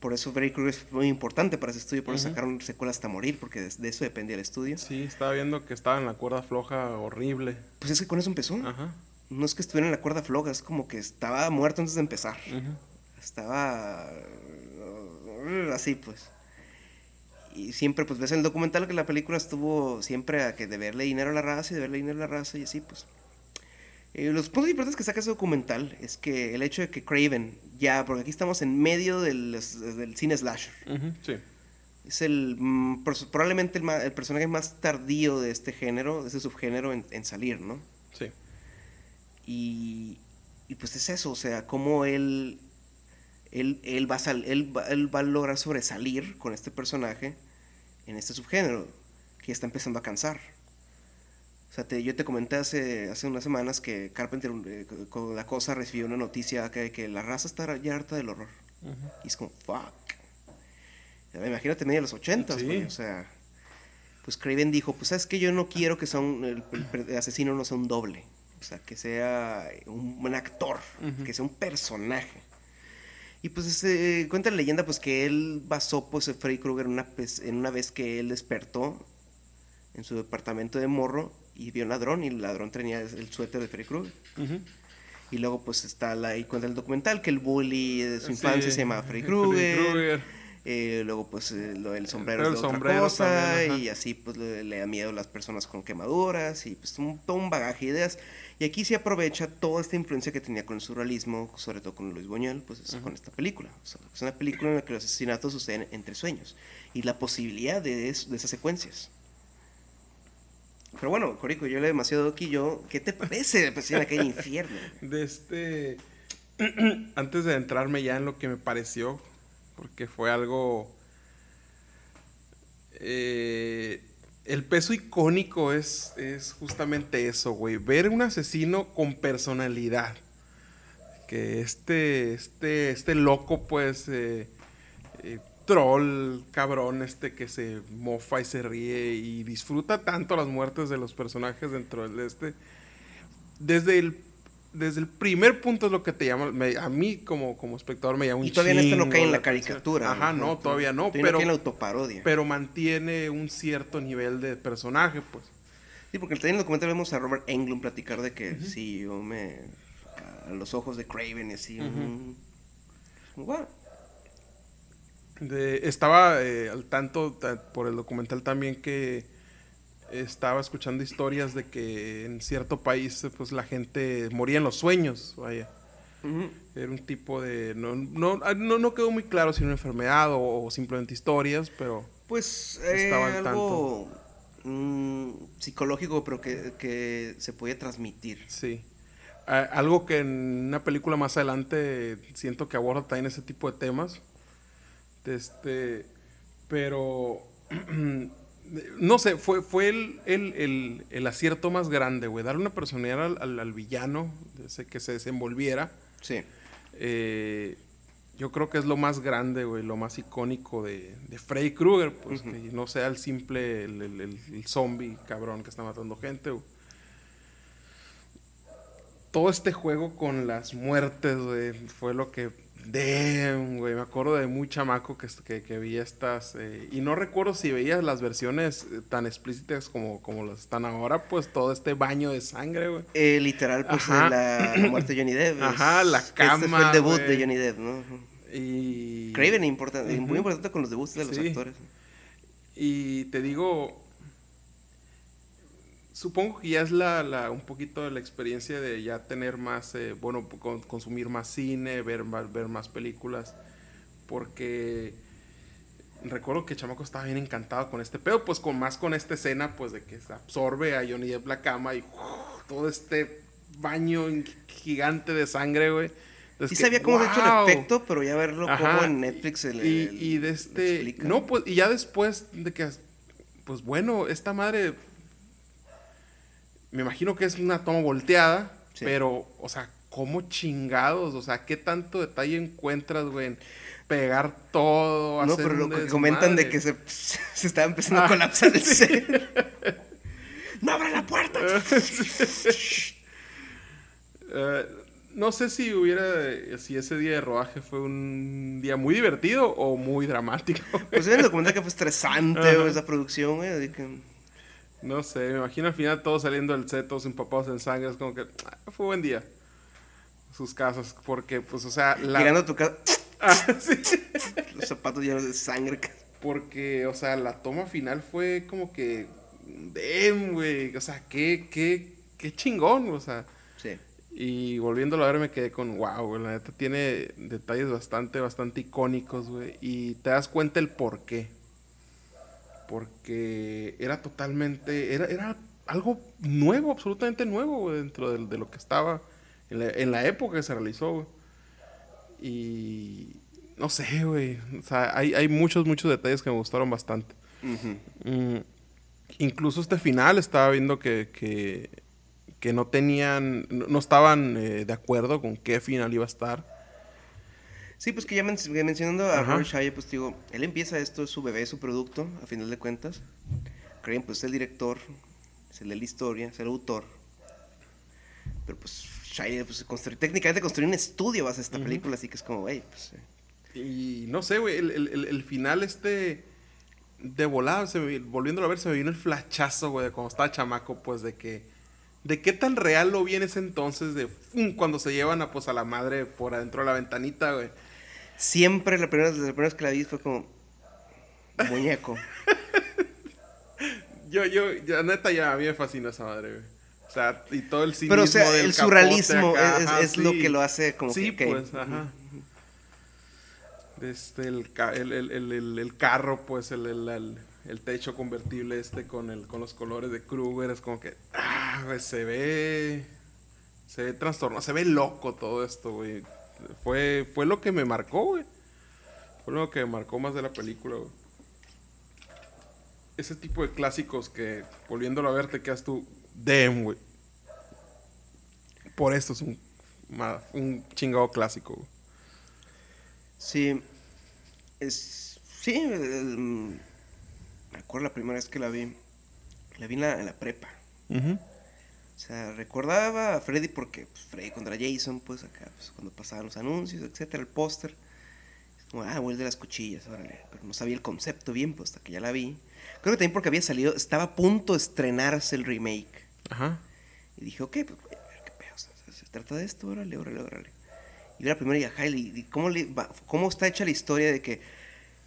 Por eso Freddy Krueger es muy importante para ese estudio, por eso Ujú. sacaron secuelas hasta morir, porque de, de eso dependía el estudio. Sí, estaba viendo que estaba en la cuerda floja horrible. Pues es que con eso empezó. Ajá. No es que estuviera en la cuerda floja, es como que estaba muerto antes de empezar. Ujú. Estaba uh, así, pues. Y siempre, pues ves en el documental que la película estuvo siempre a que deberle dinero a la raza y deberle dinero a la raza y así, pues. Eh, los puntos importantes que saca ese documental es que el hecho de que Craven, ya, porque aquí estamos en medio del, del cine slasher, Sí. es el mm, probablemente el, el personaje más tardío de este género, de este subgénero en, en salir, ¿no? Sí. Y, y pues es eso, o sea, cómo él, él, él, va a sal- él, va, él va a lograr sobresalir con este personaje en este subgénero, que ya está empezando a cansar. O sea, te- yo te comenté hace, hace unas semanas que Carpenter eh, con- la cosa recibió una noticia que, que la raza está ya harta del horror. Y es como, fuck. Imagínate medio de los ochentas, Sí. güey, O sea, pues Craven dijo, pues sabes que yo no quiero que sea un, el, el- el asesino no sea un doble. O sea, que sea un buen actor, que sea un personaje. Y pues eh, cuenta la leyenda pues que él basó pues a Freddy Krueger una, vez- en una vez que él despertó en su departamento de morro y vio un ladrón y el ladrón tenía el suéter de Freddy Krueger. Ujú. Y luego pues está la, y cuenta el documental que el bully de su Sí, infancia se llama Freddy Krueger. Eh, luego pues eh, lo del sombrero Pero es el de otra cosa también, y así pues le, le da miedo a las personas con quemaduras y pues un, todo un bagaje de ideas. Y aquí se aprovecha toda esta influencia que tenía con el surrealismo, sobre todo con Luis Buñuel, pues es- con esta película. O sea, es una película en la que los asesinatos suceden entre sueños y la posibilidad de, es- de esas secuencias. Pero bueno, Corico, yo le demasiado aquí yo. ¿Qué te parece pues, en aquel infierno? De este. Antes de entrarme ya en lo que me pareció, porque fue algo. eh, el peso icónico es, es justamente eso, güey. Ver un asesino con personalidad. Que este, este, este loco, pues, eh, eh, troll, cabrón, este que se mofa y se ríe y disfruta tanto las muertes de los personajes dentro del este. Desde el, desde el primer punto es lo que te llama, me- a mí como, como espectador me llama un Y todavía en esto no chingo cae en la caricatura. Ajá, no, todavía no, Todavía pero, la autoparodia. pero mantiene un cierto nivel de personaje, pues. Sí, porque también en el documental vemos a Robert Englund platicar de que sí, yo me. a los ojos de Craven y así. Guau. De- estaba eh, al tanto ta- por el documental también que estaba escuchando historias de que en cierto país eh, pues la gente moría en los sueños, vaya. Era un tipo de... No, no, ah, no, no quedó muy claro si era una enfermedad o, o simplemente historias, pero... Pues eh, Estaba al algo mm, psicológico, pero que, que se podía transmitir. Sí. Algo que en una película más adelante siento que aborda también ese tipo de temas. Este, pero no sé, fue, fue el, el- el- el acierto más grande, güey. Darle una personalidad al, al- al villano, ese que se desenvolviera. Sí. eh, yo creo que es lo más grande, güey, lo más icónico de, de Freddy Krueger, pues que no sea el simple, el, el- el- el zombie cabrón que está matando gente, güey. Todo este juego con las muertes, güey, fue lo que... Damn, güey, me acuerdo de muy chamaco que, que, que vi estas... eh, y no recuerdo si veías las versiones eh, tan explícitas como, como las están ahora, pues todo este baño de sangre, güey. Eh, literal, pues Ajá. la, la muerte de Johnny Depp. Ajá, la que Este fue cama, el debut de Johnny Depp, ¿no? Y... Craven, importante, muy importante con los debuts de los actores. Y te digo, supongo que ya es la, la, un poquito la experiencia de ya tener más, eh, bueno, con- consumir más cine, ver más, ver más películas, porque recuerdo que Chamaco estaba bien encantado con este pedo, pues con más con esta escena, pues de que se absorbe a Johnny Depp la cama y todo este baño gigante de sangre, güey. Que, sabía cómo se ha hecho ¡wow! el efecto, pero ya verlo Ajá, como en Netflix el, y, el- y de este no pues y ya después de que pues bueno esta madre me imagino que es una toma volteada Sí. pero o sea cómo chingados o sea qué tanto detalle encuentras güey en pegar todo No, hacer pero lo que comentan de que se, se estaba empezando a Ah, colapsar el set. ¡No abra la puerta! Eh, no sé si hubiera si ese día de rodaje fue un día muy divertido o muy dramático Pues en el documental que fue estresante esa producción, güey. así que- No sé, me imagino al final todos saliendo del set, todos empapados en sangre, es como que ah, fue buen día. Sus casas, porque pues, o sea, la... Llegando a tu casa, Ah, sí. los zapatos llenos de sangre. Porque, o sea, la toma final fue como que, damn, güey, o sea, qué, qué, qué chingón, o sea. Sí. Y volviéndolo a ver me quedé con, wow, güey, la neta tiene detalles bastante, bastante icónicos, güey. Y te das cuenta el por qué. Porque era totalmente, era, era algo nuevo, absolutamente nuevo, güey, dentro de, de lo que estaba en la, en la época que se realizó, güey. Y no sé, güey. O sea, hay, hay muchos, muchos detalles que me gustaron bastante. Mm, incluso este final estaba viendo que, que, que no tenían, no, no estaban eh, de acuerdo con qué final iba a estar. Sí, pues que ya men- mencionando a. Robert Shire, pues digo, él empieza esto, es su bebé, es su producto, a final de cuentas. Creen, pues es el director, es el de la historia, es el autor. Pero pues Shire, pues construyó, técnicamente construyó un estudio base a esta película, así que es como, güey, pues... eh, Y no sé, güey, el, el- el- el final este de volada, se me- volviéndolo a ver, se me vino el flachazo, güey, de cuando estaba chamaco, pues de que, de qué tan real lo vi en ese entonces, de ¡fum! cuando se llevan a, pues, a la madre por adentro de la ventanita, güey. Siempre, la primera, la primera vez que la vi fue como... Muñeco. Yo, yo, ya, neta, ya a mí me fascina esa madre, güey. O sea, y todo el cinismo Pero, o sea, del el surrealismo acá, es, ajá, es lo que lo hace como Sí, que... pues, ajá. Este, el, el, el, el, carro, pues, el, el, techo convertible este con, el, con los colores de Kruger, es como que, ah, güey, se ve, se ve trastornado, se ve loco todo esto, güey. Fue, fue lo que me marcó, güey. Fue lo que me marcó más de la película, güey. Ese tipo de clásicos que, volviéndolo a ver, te quedas tú, damn, güey. Por esto es un, chingado clásico, güey. Sí. Es. Sí, el- me acuerdo la primera vez que la vi. La vi en la, en la prepa. O sea, recordaba a Freddy porque pues, Freddy contra Jason, pues acá, pues, cuando pasaban los anuncios, etcétera, el póster. Como, ah, el de las cuchillas, órale. Pero no sabía el concepto bien, pues hasta que ya la vi. Creo que también porque había salido, estaba a punto de estrenarse el remake. Ajá. Y dije, ok, pues voy a ver qué pedo. Se, trata de esto, órale, órale, órale. Y vi la primera y y cómo, le va- cómo está hecha la historia de que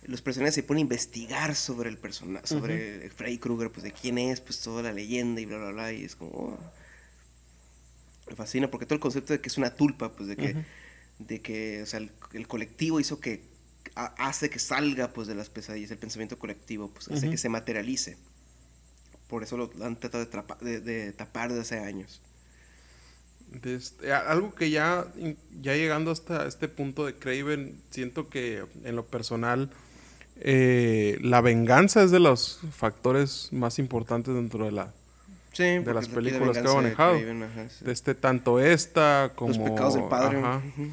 los personajes se ponen a investigar sobre el personaje, sobre Freddy Krueger, pues de quién es, pues toda la leyenda y bla, bla, bla. Y es como, oh. me fascina porque todo el concepto de que es una tulpa, pues de que, de que, o sea, el, el colectivo hizo que, ha- hace que salga, pues de las pesadillas, el pensamiento colectivo, pues hace que se materialice. Por eso lo han tratado de, trapa- de- de tapar desde hace años. Este- algo que ya, ya llegando hasta este punto de Craven, siento que en lo personal eh, la venganza es de los factores más importantes dentro de la Sí, de las películas que ha de manejado. Craven, ajá, sí. de este tanto esta como Los pecados del padre. ajá, ujú.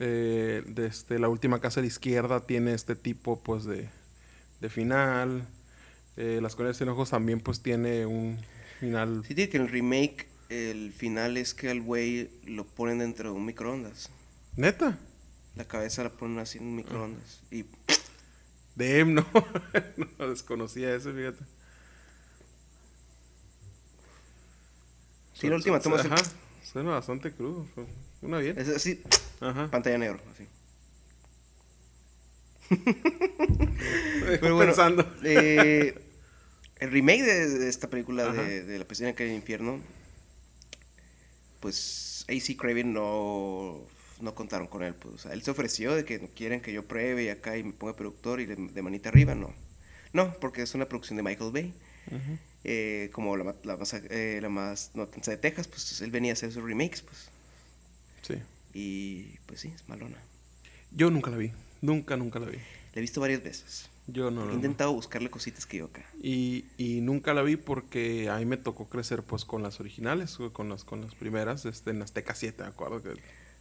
eh, de este, la última casa de la izquierda tiene este tipo pues de, de final Eh, las colonias sin ojos también pues tiene un final Sí, tiene que en el remake el final es que al güey lo ponen dentro de un microondas. neta La cabeza la ponen así en un microondas. Y Dem, no, no desconocía eso, fíjate. sí, la última toma Ajá, suena bastante crudo. Una bien. es así, Ajá. pantalla negro. Así. Pero bueno, pensando. eh, el remake de, de esta película de, de La pesadilla que hay en el infierno, pues AC Craven no, no contaron con él. Pues. O sea, él se ofreció de que quieren que yo pruebe y acá y me ponga productor y de, de manita arriba, no. No, porque es una producción de Michael Bay. Eh, como la, la más, eh, la más notensa de Texas, pues él venía a hacer sus remakes, pues. Sí. Y pues sí, es malona. Yo nunca la vi. Nunca, nunca la vi. La he visto varias veces. Yo no, He no, no. intentado buscarle cositas que yo acá. Y, y nunca la vi porque a mí me tocó crecer pues con las originales, con las, con las primeras, este, en Azteca 7, me acuerdo que...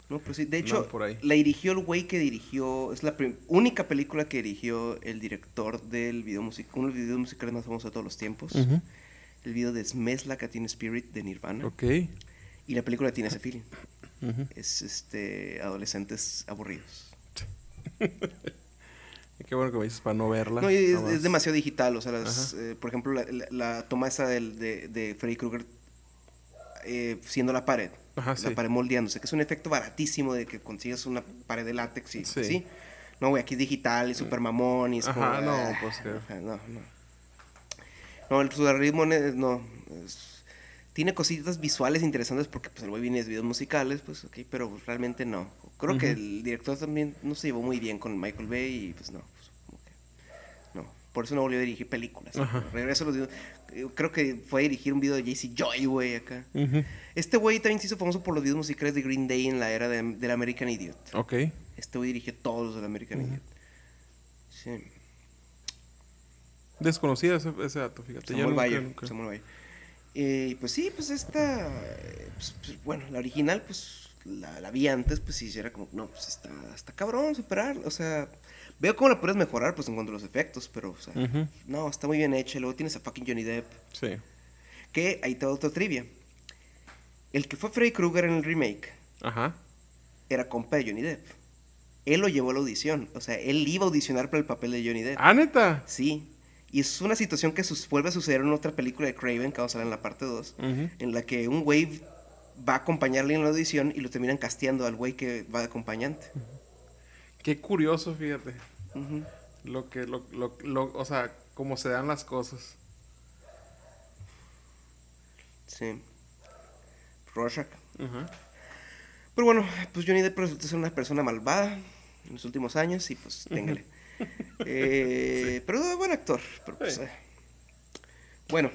No, pero sí, de No, hecho, por ahí. la dirigió el güey que dirigió, es la única película que dirigió el director del video musical, uno de los videos musicales más famosos de todos los tiempos, el video de Smells Like a Teen Spirit de Nirvana, Ok. y la película tiene ese feeling, es este, adolescentes aburridos. Qué bueno que me dices para no verla. No, es, demasiado digital, o sea, las, eh, por ejemplo, la, la- la toma esa del- de, de Freddy Krueger eh, siendo la pared, Ajá, la sí. pared moldeándose, que es un efecto baratísimo de que consigas una pared de látex y Sí. sí. No, güey, aquí es digital y super mamón y es como... Ajá, no, ah, pues, que- no, no. No, el surrealismo no. es- tiene cositas visuales interesantes porque pues el güey viene de videos musicales, pues ok, pero realmente no. Creo que el director también no se llevó muy bien con Michael Bay y pues no, pues, como que no. Por eso no volvió a dirigir películas. Regreso a los eh, Creo que fue a dirigir un video de JC Joy, güey, acá. Este güey también se hizo famoso por los videos musicales de Green Day en la era de- del American Idiot. Ok. Este güey dirigió todos los del American. Idiot. Sí. Desconocida ese, ese dato, fíjate. Samuel nunca, Bayer, nunca- Samuel Bayer. Eh, pues sí, pues esta, eh, pues, pues, bueno, la original, pues la, la vi antes, pues sí, era como, no, pues está, está cabrón superar, o sea, veo cómo la puedes mejorar, pues en cuanto a los efectos, pero, o sea, no, está muy bien hecha, luego tienes a fucking Johnny Depp, Sí. que ahí te va otra trivia. El que fue Freddy Krueger en el remake Ajá. era compa de Johnny Depp. Él lo llevó a la audición, o sea, él iba a audicionar para el papel de Johnny Depp. Ah, neta. Sí, y es una situación que sus- vuelve a suceder en otra película de Craven, que vamos a ver en la parte 2, Ujú. en la que un güey va a acompañarle en la audición y lo terminan casteando al güey que va de acompañante. Qué curioso, fíjate. Lo que, lo, lo, lo- o sea, cómo se dan las cosas. Sí. Rorschach. Ajá. Pero bueno, pues Johnny Depp resultó ser una persona malvada en los últimos años y pues téngale. Eh, Pero es buen actor. Pero, pues, Sí. eh. Bueno,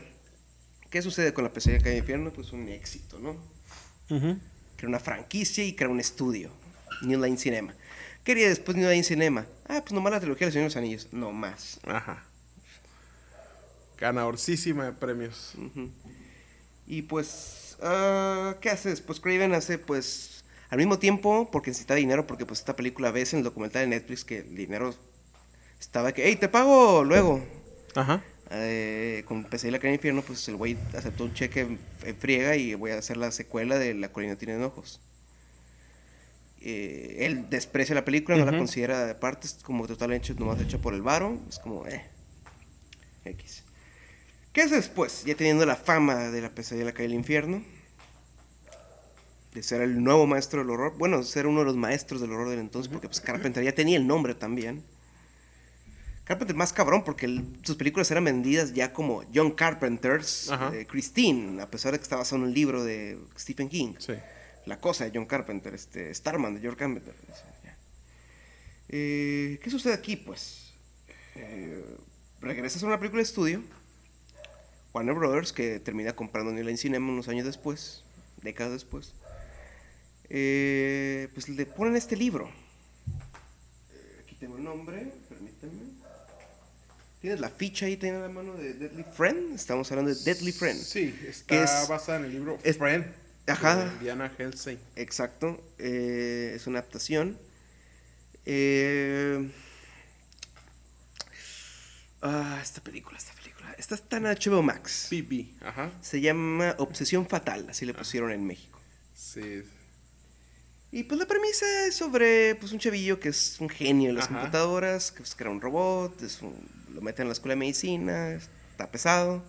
¿qué sucede con la pesadilla en el infierno? Pues un éxito, ¿no? Ujú. Crea una franquicia y crea un estudio. New Line Cinema. ¿Qué haría después New Line Cinema? Ah, pues nomás la trilogía de los Señor de los Anillos. No más. Ajá. Ganadorcísima de premios. Y pues, ah, ¿qué hace después? Craven hace, pues, al mismo tiempo, porque necesita dinero, porque pues esta película ves en el documental de Netflix que el dinero estaba que, hey, te pago luego. Ajá. Eh, con PC y la Creen Infierno, pues el güey aceptó un cheque en, en friega y voy a hacer la secuela de La colina tiene ojos. Eh, él desprecia la película, no la considera de partes como totalmente nomás hecha por el varo. Es como, eh, X. ¿Qué hace después? Ya teniendo la fama de la pesadilla de la calle del infierno, de ser el nuevo maestro del horror, bueno, ser uno de los maestros del horror del entonces, porque pues Carpenter ya tenía el nombre también. Carpenter más cabrón porque el- sus películas eran vendidas ya como John Carpenter's eh, Christine, a pesar de que estaba basado en un libro de Stephen King. Sí. La cosa de John Carpenter, este, Starman de George Carpenter. Eh, ¿Qué sucede aquí? Pues eh, regresa a una película de estudio. Warner Brothers, que termina comprando New Line Cinema unos años después, décadas después. Eh, pues le ponen este libro. Aquí tengo el nombre, permítanme. ¿Tienes la ficha ahí, tiene la mano de Deadly Friend? Estamos hablando de Deadly Friend. Sí, Que está es- basada en el libro es- Friend. Ajá. Diana Helsing. Exacto, eh, es una adaptación. Eh, ah, esta película, esta película. Esta está en HBO Max. Ajá. Se llama Obsesión Fatal, así le pusieron en México. Sí. Y pues la premisa es sobre pues, un chavillo que es un genio de las Ajá. computadoras, que pues, crea un robot, es un- lo mete en la escuela de medicina, está pesado.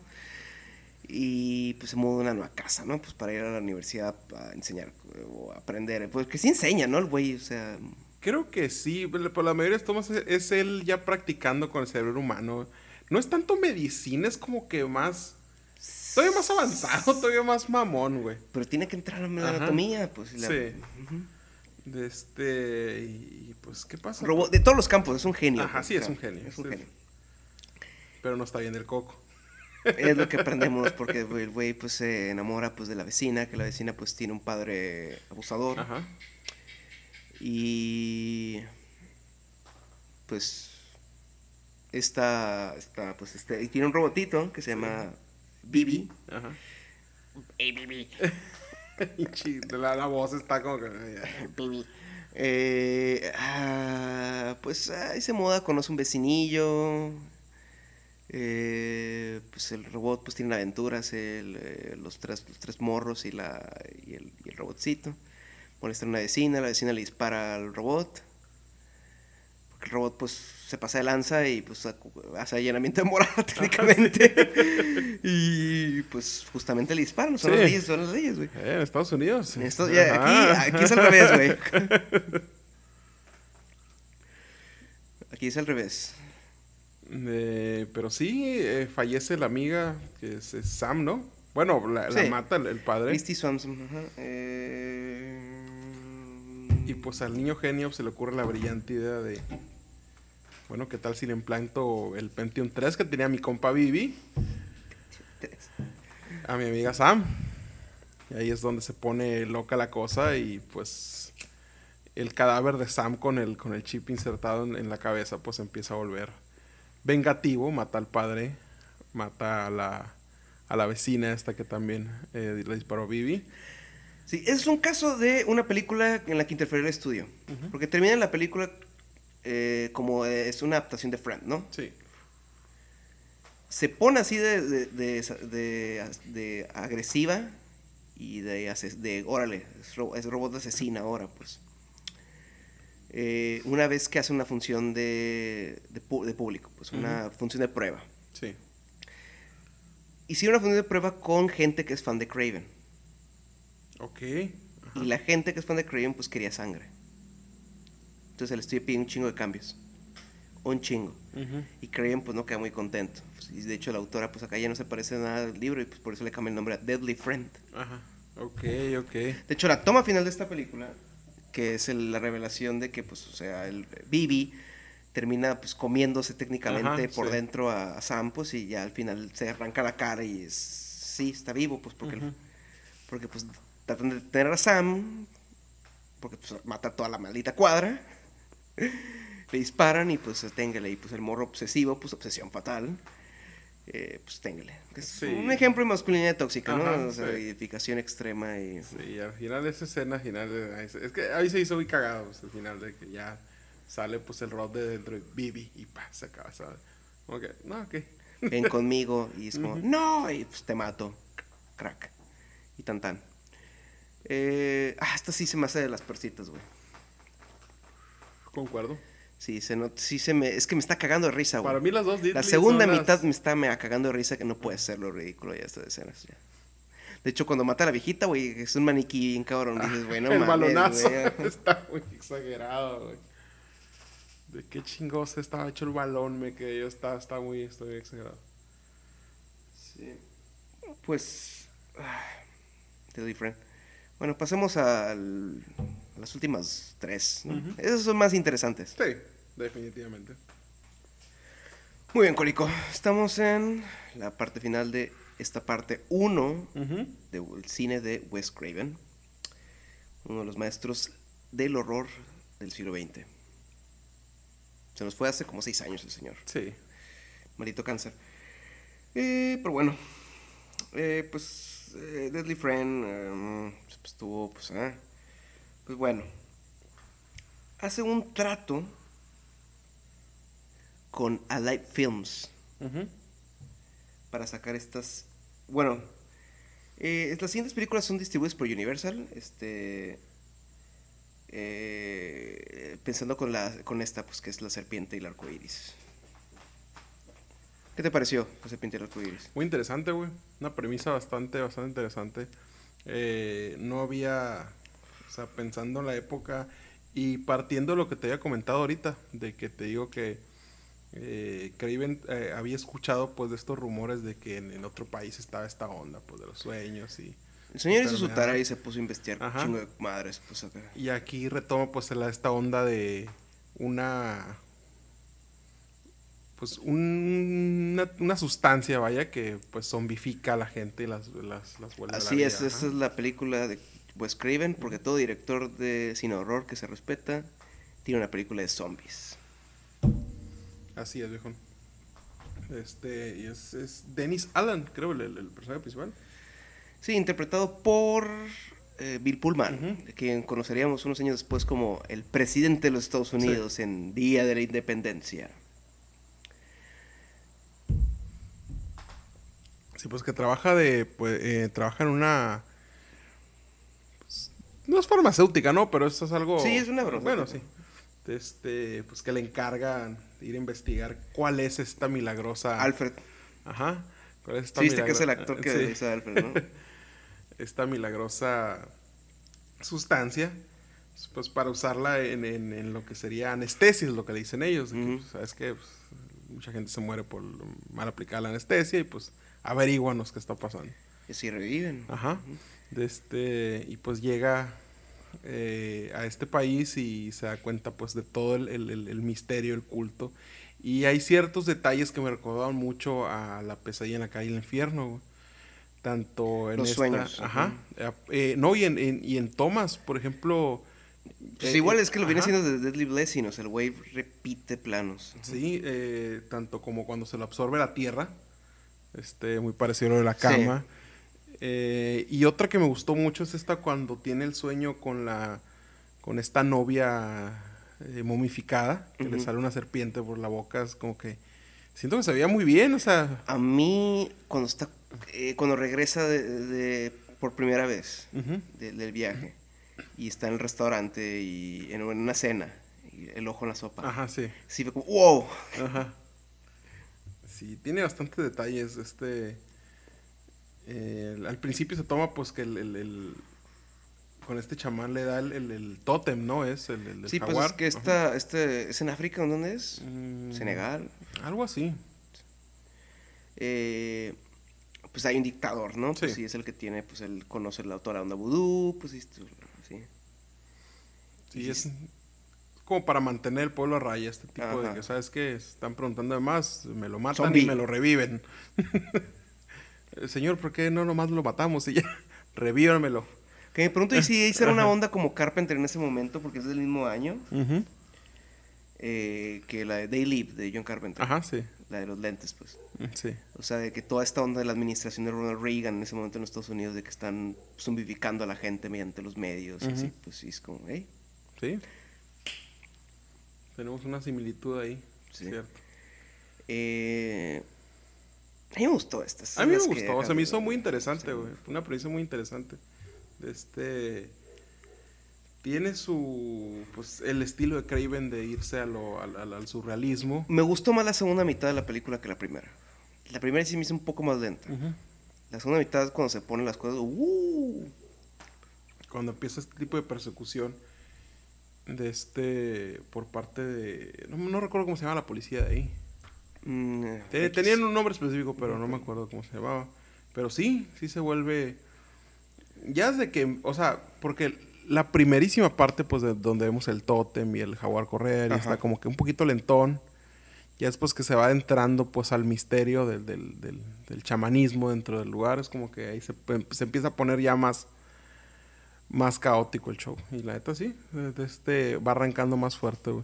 Y pues se muda a una nueva casa, ¿no? Pues para ir a la universidad a enseñar o a aprender. Pues que sí enseña, ¿no? El güey, o sea... Creo que sí, por la mayoría de tomas es- él ya practicando con el cerebro humano. No es tanto medicina, es como que más. Todavía más avanzado, todavía más mamón, güey. Pero tiene que entrar en la Ajá. anatomía, pues. la- Sí. De este. Y pues, ¿qué pasa? Robot- de todos los campos, es un genio. Ajá, pues, sí, o es un genio, Es un sí. genio. Pero no está bien el coco. Es lo que aprendemos porque el güey pues se enamora pues de la vecina, que la vecina pues tiene un padre abusador Ajá. y pues esta, esta pues este y tiene un robotito que se llama Bibi. Ajá. Hey Bibi. La, la voz está como que. Bibi. Eh, ah, pues ahí se moda, conoce un vecinillo. Eh, pues el robot pues tiene aventuras, el, eh, los, tres, los tres morros y, la, y, el, y el robotcito. Molesta a una vecina, la vecina le dispara al robot. Porque el robot pues se pasa de lanza y pues hace allanamiento de morada técnicamente. y pues justamente le disparan, son Sí. las leyes, son las leyes, güey. Eh, en Estados Unidos. Esto, ya, Ajá. aquí, aquí es al revés, güey. Aquí es al revés. Eh, pero sí, eh, fallece la amiga, que es, es Sam, ¿no? Bueno, la, mata el, el padre. Christy Swanson. ajá. Eh, Y pues al niño genio se le ocurre la brillante idea de. Bueno, ¿qué tal si le implanto el Pentium 3 que tenía mi compa Vivi a mi amiga Sam? Y ahí es donde se pone loca la cosa y pues el cadáver de Sam con el, con el chip insertado en, en la cabeza pues empieza a volver vengativo, mata al padre, mata a la, a la vecina esta que también eh, le disparó a Vivi. Sí, es un caso de una película en la que interfirió el estudio. Porque termina la película eh, como es una adaptación de Friend, ¿no? Sí. Se pone así de, de, de- de- agresiva y de, de órale, es robot asesina ahora, pues. Eh, una vez que hace una función de, de, de público, pues una función de prueba. Sí. Hicieron una función de prueba con gente que es fan de Craven. Ok. Y la gente que es fan de Craven, pues quería sangre. Entonces el estudio pidió un chingo de cambios. Un chingo. Ujú. Y Craven, pues no queda muy contento. Y de hecho, la autora, pues acá ya no se parece nada al libro y pues por eso le cambia el nombre a Deadly Friend. Ajá. Ok, ok. De hecho, la toma final de esta película, que es el- la revelación de que, pues, o sea, el Bibi termina pues comiéndose técnicamente Ajá, por sí. dentro a, a Sam, pues, y ya al final se arranca la cara y es sí, está vivo, pues porque, porque pues tratan de detener a Sam, porque pues mata a toda la maldita cuadra. Le disparan y pues téngale, y pues el morro obsesivo, pues obsesión fatal. Eh, pues téngale. Es Sí. un ejemplo de masculinidad tóxica, ¿no? O sea, sí. identificación extrema y... Sí, al final de esa escena, al final de- es que ahí se hizo muy cagado, pues, al final de que ya sale pues el rod de dentro y Bibi y pa, se acaba, ¿sabes? Como que, no, ok. ven conmigo y es como, no, y pues te mato, crack, y tan tan. Eh, ah, esta sí se me hace de las persitas, güey. Concuerdo. Sí, se not- sí se me, es que me está cagando de risa, güey. Para mí las dos La Diddley segunda son las- mitad me está me cagando de risa que no puede ser lo ridículo ya estas escenas. ya. De hecho, cuando mata a la viejita, güey, es un maniquí bien cabrón, dices, bueno, el mames, balonazo güey. está muy exagerado, güey. De qué chingos estaba hecho el balón, me quedé yo, está, está muy, está muy exagerado. Sí. Pues. ah, Deadly Friend. Bueno, pasemos al- a las últimas tres. ¿no? Esas son más interesantes. Sí, definitivamente. Muy bien, Corico. Estamos en la parte final de esta parte 1 Ujú. del cine de Wes Craven. Uno de los maestros del horror del siglo XX. Se nos fue hace como seis años el señor. Sí. Maldito cáncer. Eh, pero bueno. Eh, pues. eh, Deadly Friend. eh, pues tuvo. Pues, ah, pues bueno. Hace un trato. Con Alive Films. Para sacar estas. Bueno. eh, las siguientes películas son distribuidas por Universal. Este. eh, pensando con, la, con esta, pues que es La Serpiente y el Arco Iris. ¿Qué te pareció La Serpiente y el Arco Iris? Muy interesante, güey. Una premisa bastante, bastante interesante. Eh, no había, o sea, pensando en la época y partiendo de lo que te había comentado ahorita, de que te digo que eh, Craven eh, había escuchado pues de estos rumores de que en, en otro país estaba esta onda pues de los sueños y El señor hizo su tarea y se puso a investigar Ajá. chingo de madres, pues acá. Y aquí retoma pues la- esta onda de una pues un- una, una sustancia, vaya, que pues zombifica a la gente y las, las, las vuelve a la Así vida, es, esta es la película de Wes Craven, porque todo director de cine horror que se respeta tiene una película de zombies. Así es, viejo. Este, y es, es Dennis Allen, creo, el, el- personaje principal. Sí, interpretado por eh, Bill Pullman, de quien conoceríamos unos años después como el presidente de los Estados Unidos en Día de la Independencia. Sí, pues que trabaja de, pues, eh, trabaja en una, pues, no es farmacéutica, ¿no? Pero esto es algo... Sí, es una Bueno, sí. Este, pues que le encargan ir a investigar cuál es esta milagrosa... Alfred. Ajá. ¿Cuál es esta Sí, viste que es el actor que sí, dice Alfred, ¿no? esta milagrosa sustancia, pues para usarla en, en- en lo que sería anestesia, es lo que le dicen ellos. que, pues, ¿Sabes qué? Pues, mucha gente se muere por mal aplicar la anestesia y pues averíguanos qué está pasando. Que si reviven. Ajá. De este, y pues llega eh, a este país y se da cuenta pues de todo el, el- el- misterio, el culto. Y hay ciertos detalles que me recordaban mucho a la pesadilla en la calle del infierno, güey. Tanto en Los esta- sueños, Ajá. Eh, no, y en, en- y en Thomas, por ejemplo. Pues eh, igual eh, es que lo viene ajá. haciendo de Deadly Blessing, o sea, el güey repite planos. Sí, eh, tanto como cuando se lo absorbe la tierra, este, muy parecido a lo de la Sí. Eh, y otra que me gustó mucho es esta cuando tiene el sueño con la, con esta novia eh, momificada, que le sale una serpiente por la boca, es como que siento que se veía muy bien, o sea, A mí, cuando está, eh, cuando regresa de, de- por primera vez de- del viaje y está en el restaurante y en, en una cena, y el ojo en la sopa. ajá, sí, Sí, fue como, wow. ajá. Sí, tiene bastantes detalles, este, eh, al principio se toma pues que el, el- el- con este chamán le da el, el, el tótem, ¿no? Es el, el, Sí, pues es que esta, este, ¿es en África? ¿en ¿Dónde es? Mm, Senegal. Algo así. Eh, pues hay un dictador, ¿no? Pues Sí. sí, es el que tiene, pues él conoce la toda la onda vudú, pues sí, sí. Sí, Y es es- como para mantener el pueblo a raya, este tipo de que, ¿sabes qué? Están preguntando de más, me lo matan Zombie. y me lo reviven. Eh, Señor, ¿por qué no nomás lo matamos y ya? Que me pregunto y si esa era una onda como Carpenter en ese momento, porque es del mismo año eh, que la de They Live de John Carpenter. Ajá, sí. La de los lentes, pues. Sí. O sea, de que toda esta onda de la administración de Ronald Reagan en ese momento en Estados Unidos, de que están zombificando a la gente mediante los medios, y así, Ujú. pues sí, es como, ¿eh? Sí. Tenemos una similitud ahí. Sí. Cierto. Eh, a mí me gustó esta. A mí me que gustó, acá- se me hizo muy interesante, Sí. güey. Fue Una premisa muy interesante. Este. Tiene su. Pues el estilo de Craven de irse a lo, al, al- al surrealismo. Me gustó más la segunda mitad de la película que la primera. La primera sí me hizo un poco más lenta. La segunda mitad es cuando se ponen las cosas. ¡uh! Cuando empieza este tipo de persecución. De este. Por parte de. No, no recuerdo cómo se llama la policía de ahí. Mm, Te- X. tenían un nombre específico, pero no me acuerdo cómo se llamaba. Pero sí, sí se vuelve. Ya desde que. O sea, porque la primerísima parte, pues, de donde vemos el tótem y el jaguar correr, y Ajá. está como que un poquito lentón. Ya después que se va entrando, pues, al misterio del, del, del, del chamanismo dentro del lugar, es como que ahí se, se empieza a poner ya más. Más caótico el show. Y la neta, sí. Este va arrancando más fuerte, güey.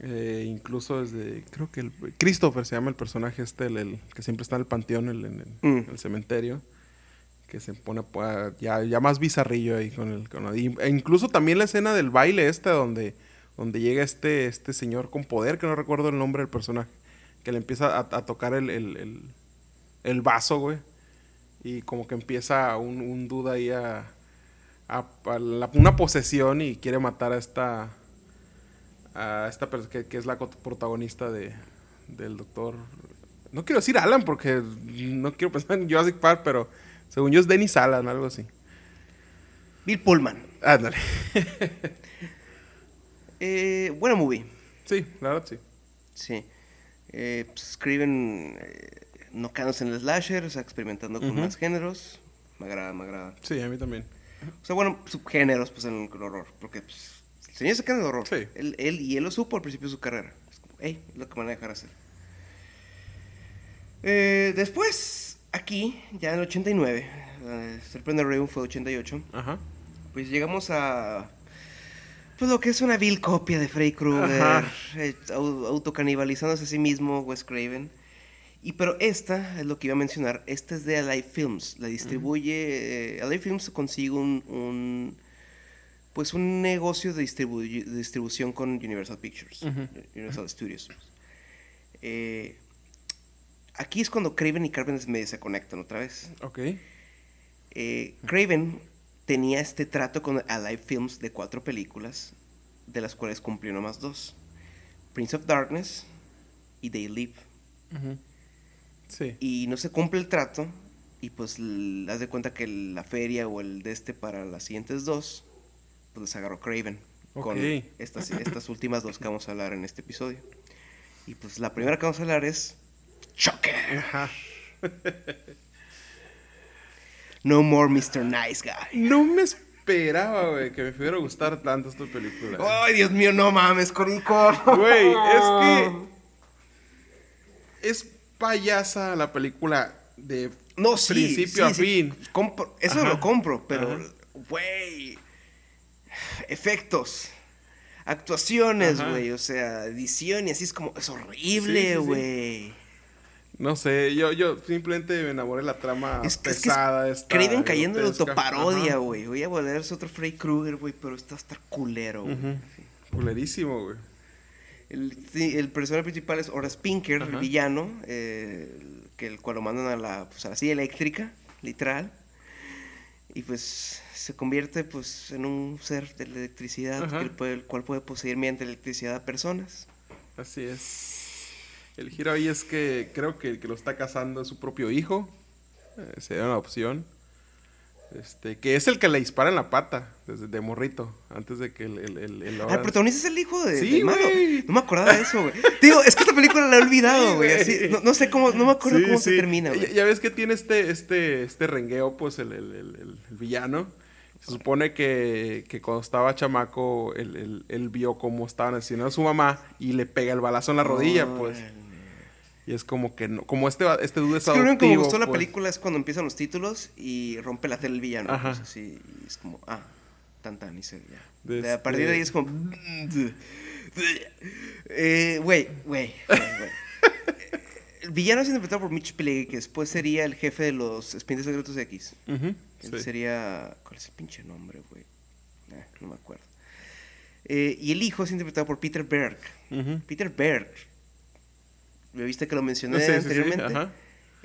Eh, incluso desde, creo que el, Christopher se llama el personaje este, el, el que siempre está en el panteón, el- en el, Mm. el cementerio, que se pone ya, ya más bizarrillo ahí con el... Con, e incluso también la escena del baile este donde, donde llega este, este señor con poder, que no recuerdo el nombre del personaje, que le empieza a, a tocar el, el, el- el vaso, güey, y como que empieza un, un duda ahí a... a- a la- una posesión y quiere matar a esta a esta persona que, que es la protagonista de, del doctor. No quiero decir Alan porque no quiero pensar en Jurassic Park, pero según yo es Dennis Alan, algo así. Bill Pullman. Ándale. Eh, buena movie. sí, la verdad sí. Sí. Eh, pues, eh, no quedándose en el slasher, o sea, experimentando con más géneros. Me agrada, me agrada. Sí, a mí también. O sea, bueno, subgéneros, pues, en el horror. Porque, pues, señor se queda el horror. Sí. Él, él- y él lo supo al principio de su carrera. Es como, hey, es lo que me van a dejar hacer. Eh, después, aquí, ya en el 89, eh, Serpent Raven fue 88, Ajá. pues llegamos a... Pues lo que es una vil copia de Freddy Krueger, eh, au- autocanibalizándose a sí mismo, Wes Craven. Y pero esta es lo que iba a mencionar, esta es de Alive Films, la distribuye, eh, Alive Films consigue un, un, pues un negocio de, distribu- de distribución con Universal Pictures. Universal Studios. Eh, aquí es cuando Craven y Carpenter medio se conectan otra vez. Ok. Eh, Craven tenía este trato con Alive Films de cuatro películas, de las cuales cumplió nomás dos. Prince of Darkness y They Live. Ujú. Sí. Y no se cumple el trato y pues haz de cuenta que la feria o el de este para las siguientes dos, pues les agarró Craven. Con estas, estas últimas dos que vamos a hablar en este episodio. Y pues la primera que vamos a hablar es Choker. Ajá. No more Mr. Nice Guy. No me esperaba, güey, que me pudiera gustar tanto esta película. Ay, Dios mío, no mames, con un coro. Güey, es que es payasa la película de No, sí, principio sí, a sí, fin. compro- eso Ajá, lo compro, pero, güey, efectos, actuaciones, güey, o sea, edición y así es como, es Sí, sí, horrible, sí. güey. No sé, yo, yo simplemente me enamoré de la trama Es que- es que es pesada. esta, Craven cayendo en autoparodia, güey. Voy a volverse otro Freddy Krueger, güey, pero está hasta culero, güey. Culerísimo, güey. El, sí, el personaje principal es Horace Pinker, el villano, eh, el- que el cual lo mandan a la, pues, a la silla eléctrica, literal. Y pues se convierte pues en un ser de la electricidad, el, el cual puede poseer mediante electricidad a personas. Así es. El giro ahí es que creo que el que lo está cazando es su propio hijo. Eh, sería una opción. Este, que es el que le dispara en la pata desde de morrito. Antes de que el. el, el, el Ah, protagonista es el hijo de, Sí, güey. No me acordaba de eso, güey. Digo, es que esta película la he olvidado, güey. No, no sé cómo, no me acuerdo Sí, cómo se termina, Ya, güey. ya ves que tiene este, este, este rengueo, pues, el villano. Se supone que, que cuando estaba chamaco, él, él- él vio cómo estaban asesinando a su mamá y le pega el balazo en la rodilla, pues. Órale. Y es como que no, como este, este dude es Es que lo único que me adoptivo, gustó de la pues. película es cuando empiezan los títulos y rompe la tele el villano. Ajá. pues, así, y es como, ah, tan tan, y se ya. De De- A partir de ahí este- es como. Eh, Güey, güey, güey. El villano es interpretado por Mitch Pileggi, que después sería el jefe de los Expedientes Secretos de X. Ujú, Él sí. sería. ¿Cuál es el pinche nombre, güey? Eh, no me acuerdo. Eh, y el hijo es interpretado por Peter Berg. Peter Berg. ¿Me viste que lo mencioné Sí, sí, sí, anteriormente?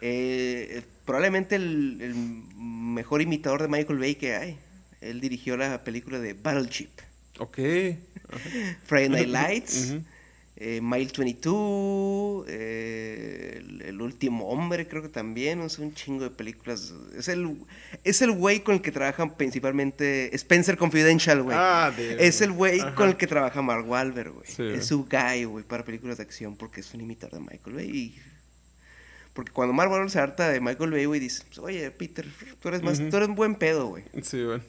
Eh, probablemente el, el mejor imitador de Michael Bay que hay. Él dirigió la película de Battleship, Ok. Friday Night Lights. Eh, Mile 22, eh, el, El último hombre creo que también, es un chingo de películas. Es el es el güey con el que trabajan principalmente Spencer Confidential, güey. Ah, es el güey Ajá. con el que trabaja Mark Wahlberg, güey. Sí. Es su guy, güey, para películas de acción porque es un imitador de Michael Bay. Porque cuando Mark Wahlberg se harta de Michael Bay, güey, dice, pues, oye, Peter, tú eres más, tú eres un buen pedo, güey. Sí, bueno.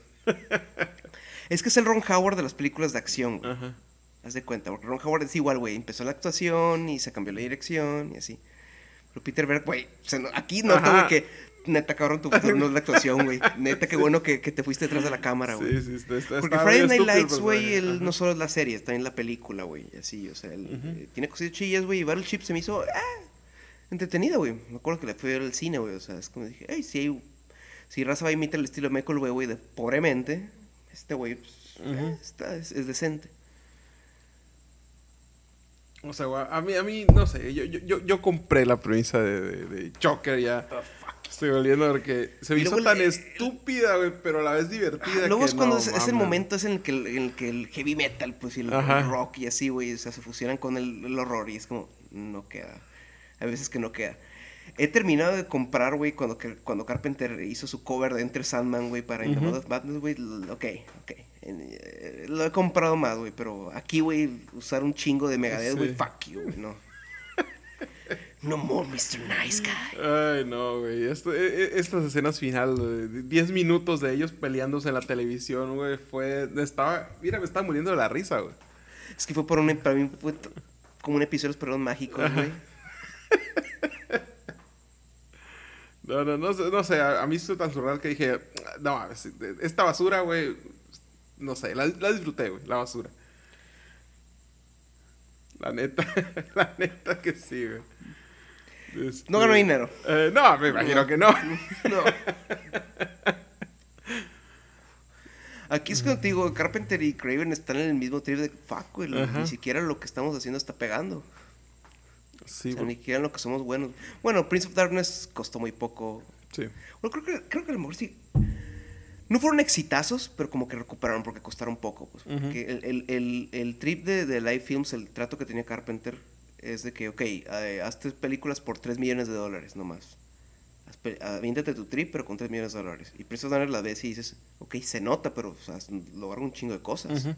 Es que es el Ron Howard de las películas de acción, güey. Ajá. Haz de cuenta, porque Ron Howard es igual, güey. Empezó la actuación y se cambió la dirección y así. Pero Peter Berg, güey, no- aquí Ajá. güey, que neta, cabrón, tu no es la actuación, güey. Neta, qué bueno que, que te fuiste detrás de la cámara, güey. Sí, sí, está, está, Porque Friday Night el Lights, güey, no solo es la serie, está en la película, güey. y Así, o sea, Ujú. eh, tiene cosillas chillas, güey. Y Battleship se me hizo ah, entretenida, güey. Me acuerdo que la fui a ver al cine, güey. O sea, es como dije, hey, si, hay, si Raza va a imitar el estilo de Michael güey, de pobremente, este güey, pues, eh, es decente. O sea, a mí, a mí, no sé, yo, yo, yo, compré la premisa de, de, de Joker ya. Estoy volviendo porque se me hizo luego tan estúpida, güey, pero a la vez divertida. Luego que es cuando no es, es el momento es en el que el, en el que el heavy metal, pues, y el rock y así, güey, o sea, se fusionan con el, el horror y es como, no queda. Hay veces que no queda. He terminado de comprar, güey, cuando, que- cuando Carpenter hizo su cover de Enter Sandman, güey, para In the Ujú. Mouth of Madness, güey, ok, ok. Eh, Lo he comprado más, güey, pero aquí, güey, usar un chingo de Megadeth, güey, Sí. fuck you, güey, no. No more Mr. Nice Guy. Ay, no, güey. E- e- estas escenas finales, 10 minutos de ellos peleándose en la televisión, güey, fue... Estaba... Mira, me estaba muriendo de la risa, güey. Es que fue por un. Para mí fue como un episodio de los perros mágicos, güey. No, no, no, sé- no sé, a, mí fue tan surreal que dije, no, es- esta basura, güey, no sé, la, la disfruté, güey, la basura. La neta, la neta que sí, güey. Este, No ganó dinero. eh, no, me imagino que no. No. Aquí es cuando te digo, Carpenter y Craven están en el mismo trip de fuck, güey. Ni siquiera lo que estamos haciendo está pegando. Sí, o sea, ni siquiera en lo que somos buenos. Bueno, Prince of Darkness costó muy poco. Sí. Bueno, creo que, creo que a lo mejor sí. No fueron exitazos, pero como que recuperaron porque costaron poco. Pues, porque el, el- el- el trip de, de Live Films, el trato que tenía Carpenter, es de que, ok, eh, hazte películas por 3 millones de dólares nomás. Aviéntate tu trip, pero con 3 millones de dólares. Y of Darkness la ves y dices, ok, se nota, pero o sea, lograron un chingo de cosas. Sí.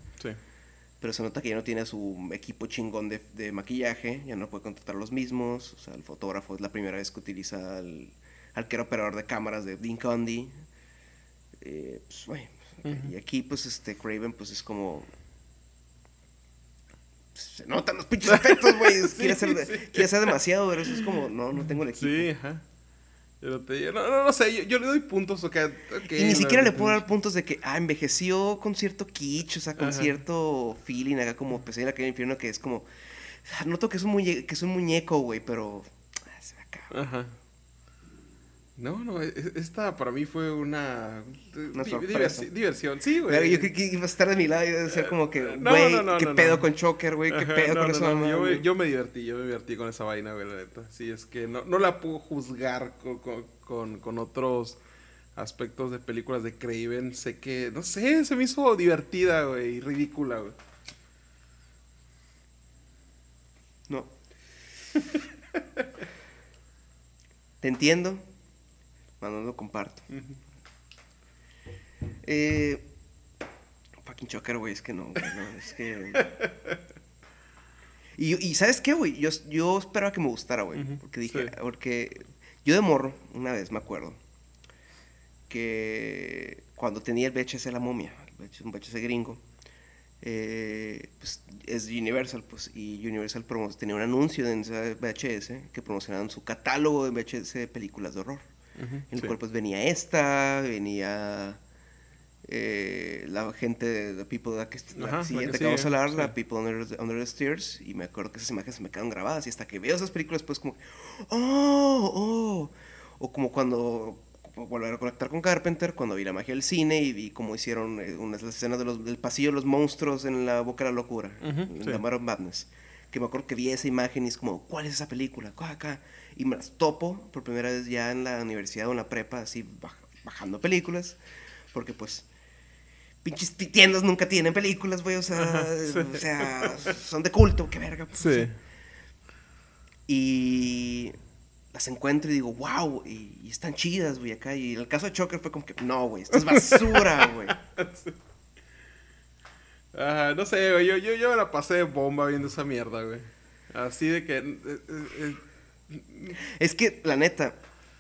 Pero se nota que ya no tiene su equipo chingón de, de maquillaje, ya no puede contratar los mismos. O sea, el fotógrafo es la primera vez que utiliza al, al que era operador de cámaras de Dean Condy. Eh, pues, bueno. Y aquí, pues, este Craven, pues es como. pues, se notan los pinches efectos, güey. Sí, quiere, hacer, sí. quiere hacer demasiado, pero eso es como, no, no tengo el equipo. Sí, ajá. Te- no, no, no sé, yo, yo le doy puntos, ok. ok, Y ni la- siquiera le puedo dar puntos de que, ah, envejeció con cierto kitsch, o sea, con Ajá. cierto feeling, acá como Pesadilla en aquel infierno, que es como, noto que es un, muñe- que es un muñeco, güey, pero ah, se me acaba. Ajá. No, no, e- e- esta para mí fue una, Una diversi- diversión. Sí, güey. Yo creí que iba a estar de mi lado y iba a ser como que, güey, no, no, qué pedo con Choker, güey, qué pedo con no, esa no, mamá, yo, yo me divertí, yo me divertí con esa vaina, güey, la neta. Sí, es que no, no la puedo juzgar con, con, con, con otros aspectos de películas de Craven. Sé que, no sé, se me hizo divertida, güey, y ridícula, güey. No. Te entiendo, no lo comparto. Eh, fucking Choker, güey, es que no, güey, no, es que... Y, y ¿sabes qué, güey? Yo, yo esperaba que me gustara, güey. Porque dije, sí. porque yo de morro, una vez me acuerdo, que cuando tenía el VHS de la momia, el VHS, un VHS gringo, eh, pues es Universal, pues, y Universal tenía un anuncio en ese VHS que promocionaban su catálogo de VHS de películas de horror. Ujú, En el sí. cual pues venía esta, venía eh, la gente de The People, la que, la Ajá, la siguiente que que, vamos a hablar, la sí. People Under, the- Under the Stairs, y me acuerdo que esas imágenes me quedaron grabadas, y hasta que veo esas películas pues como, oh, oh, o como cuando volver a conectar con Carpenter, cuando vi la magia del cine y vi cómo hicieron eh, unas las escenas de los- del pasillo de los monstruos en la boca de la locura, Ujú, en sí. Madness. Que me acuerdo que vi esa imagen y es como, ¿cuál es esa película? Acá, acá. Y me las topo por primera vez ya en la universidad o en la prepa, así baj- bajando películas. Porque pues, pinches ti- tiendas nunca tienen películas, güey. O sea, Ajá, sí. o sea, son de culto, qué verga. pues, Sí. Y las encuentro y digo, wow, y, y están chidas, güey, acá. Y el caso de Choker fue como que, no, güey, esto es basura, güey. Ajá, no sé, güey, yo, yo, yo la pasé de bomba viendo esa mierda, güey. Así de que... eh, eh, eh, Es que, la neta,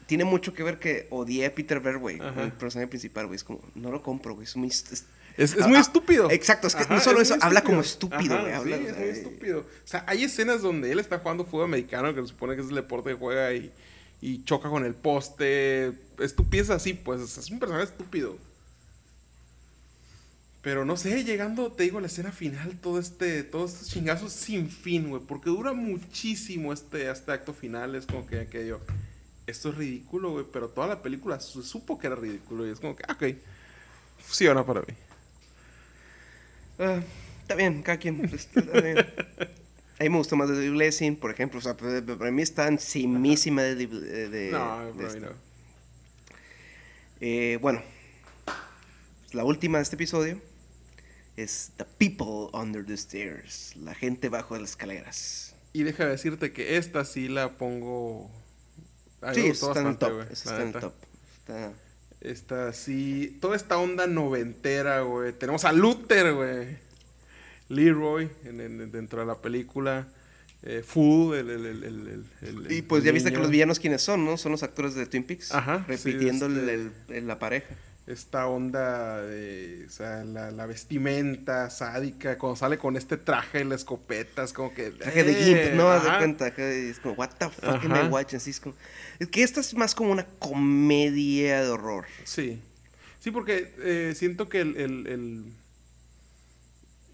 tiene mucho que ver que odié a Peter Bear, güey, el personaje principal, güey. Es como, no lo compro, güey, es muy... es- Es, es Ah, muy ah, estúpido. exacto, es que Ajá, no solo es eso, habla como estúpido, güey. habla, sí, o es sea, muy eh, estúpido. O sea, hay escenas donde él está jugando fútbol americano, que se supone que es el deporte que juega y, y choca con el poste. Estupidez así, pues. Es un personaje estúpido. Pero no sé, llegando, te digo, a la escena final, todo este, todos estos chingazos sin fin, güey. Porque dura muchísimo este, este acto final. Es como que, que yo, esto es ridículo, güey. Pero toda la película se supo que era ridículo. Y es como que, ah, ok, funciona para mí. ah, está bien, cada quien. pues, está bien. A mí me gustó más de The Blessing, por ejemplo. O sea, pues, para mí está encimísima de... de, de- no, de esta. no. Eh, bueno, la última de este episodio es The People Under the Stairs, la gente bajo las escaleras. Y deja de decirte que esta sí la pongo. Sí, está en top. la está en top. Está- Esta sí. Toda esta onda noventera, güey. Tenemos a Luther, güey. Leroy en- en- dentro de la película. eh, Fool, el, el, el, el- el- Y pues ya viste que los villanos quiénes son, ¿no? Son los actores de Twin Peaks. Ajá, sí, Repitiendo el- este- la pareja. Esta onda de, o sea, la, la vestimenta sádica, cuando sale con este traje y la escopeta, es como que... Traje de eh, Gimp, ¿no? Haz de cuenta. Es como, what the fuck am Ajá. I watching? Sí, es, como- es que esta es más como una comedia de horror. Sí. Sí, porque eh, siento que el, el- el-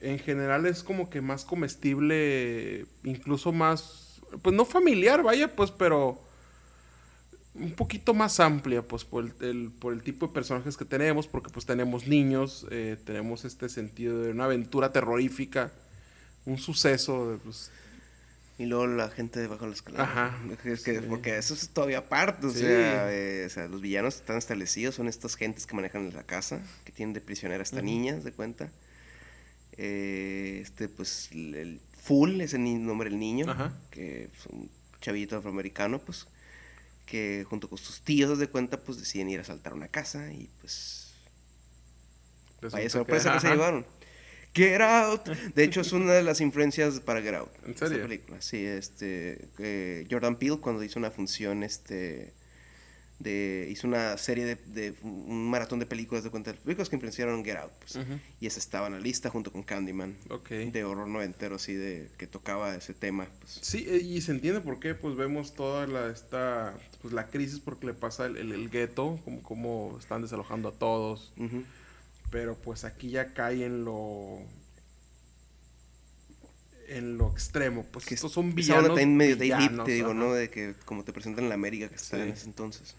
En general es como que más comestible, incluso más... Pues no familiar, vaya, pues, pero... Un poquito más amplia, pues, por el, el- por el tipo de personajes que tenemos, porque pues tenemos niños, eh, tenemos este sentido de una aventura terrorífica, un suceso, de, pues, Y luego la gente debajo de la escalera. Ajá, Es que, sí. Porque eso es todavía aparte. O, Sí. sea, eh, o sea, los villanos están establecidos, son estas gentes que manejan la casa, que tienen de prisionera a esta Ujú. niña, ¿haz de cuenta. Eh, este, pues, el, el Full es el nombre del niño, Ajá. que es un chavito afroamericano, pues, que junto con sus tíos, de cuenta, pues deciden ir a asaltar una casa y pues resulta Vaya sorpresa que, se llevaron. Get Out. De hecho, es una de las influencias para Get Out. ¿En esta serio? película. Sí, este. eh, Jordan Peele, cuando hizo una función, este. De, hizo una serie de, de un maratón de películas de cuenta de películas que influenciaron Get Out. pues. Y esa estaba en la lista junto con Candyman. De horror noventero, así, de que tocaba ese tema. Pues. Sí, eh, y se entiende por qué, pues vemos toda la, esta, pues la crisis porque le pasa el, el, el gueto, como, como están desalojando a todos, pero pues aquí ya cae en lo, en lo extremo, pues Que estos son villanos, también medio Day Lip, villanos, te digo, ajá. ¿no? De que como te presentan en la América que está Sí. en ese entonces.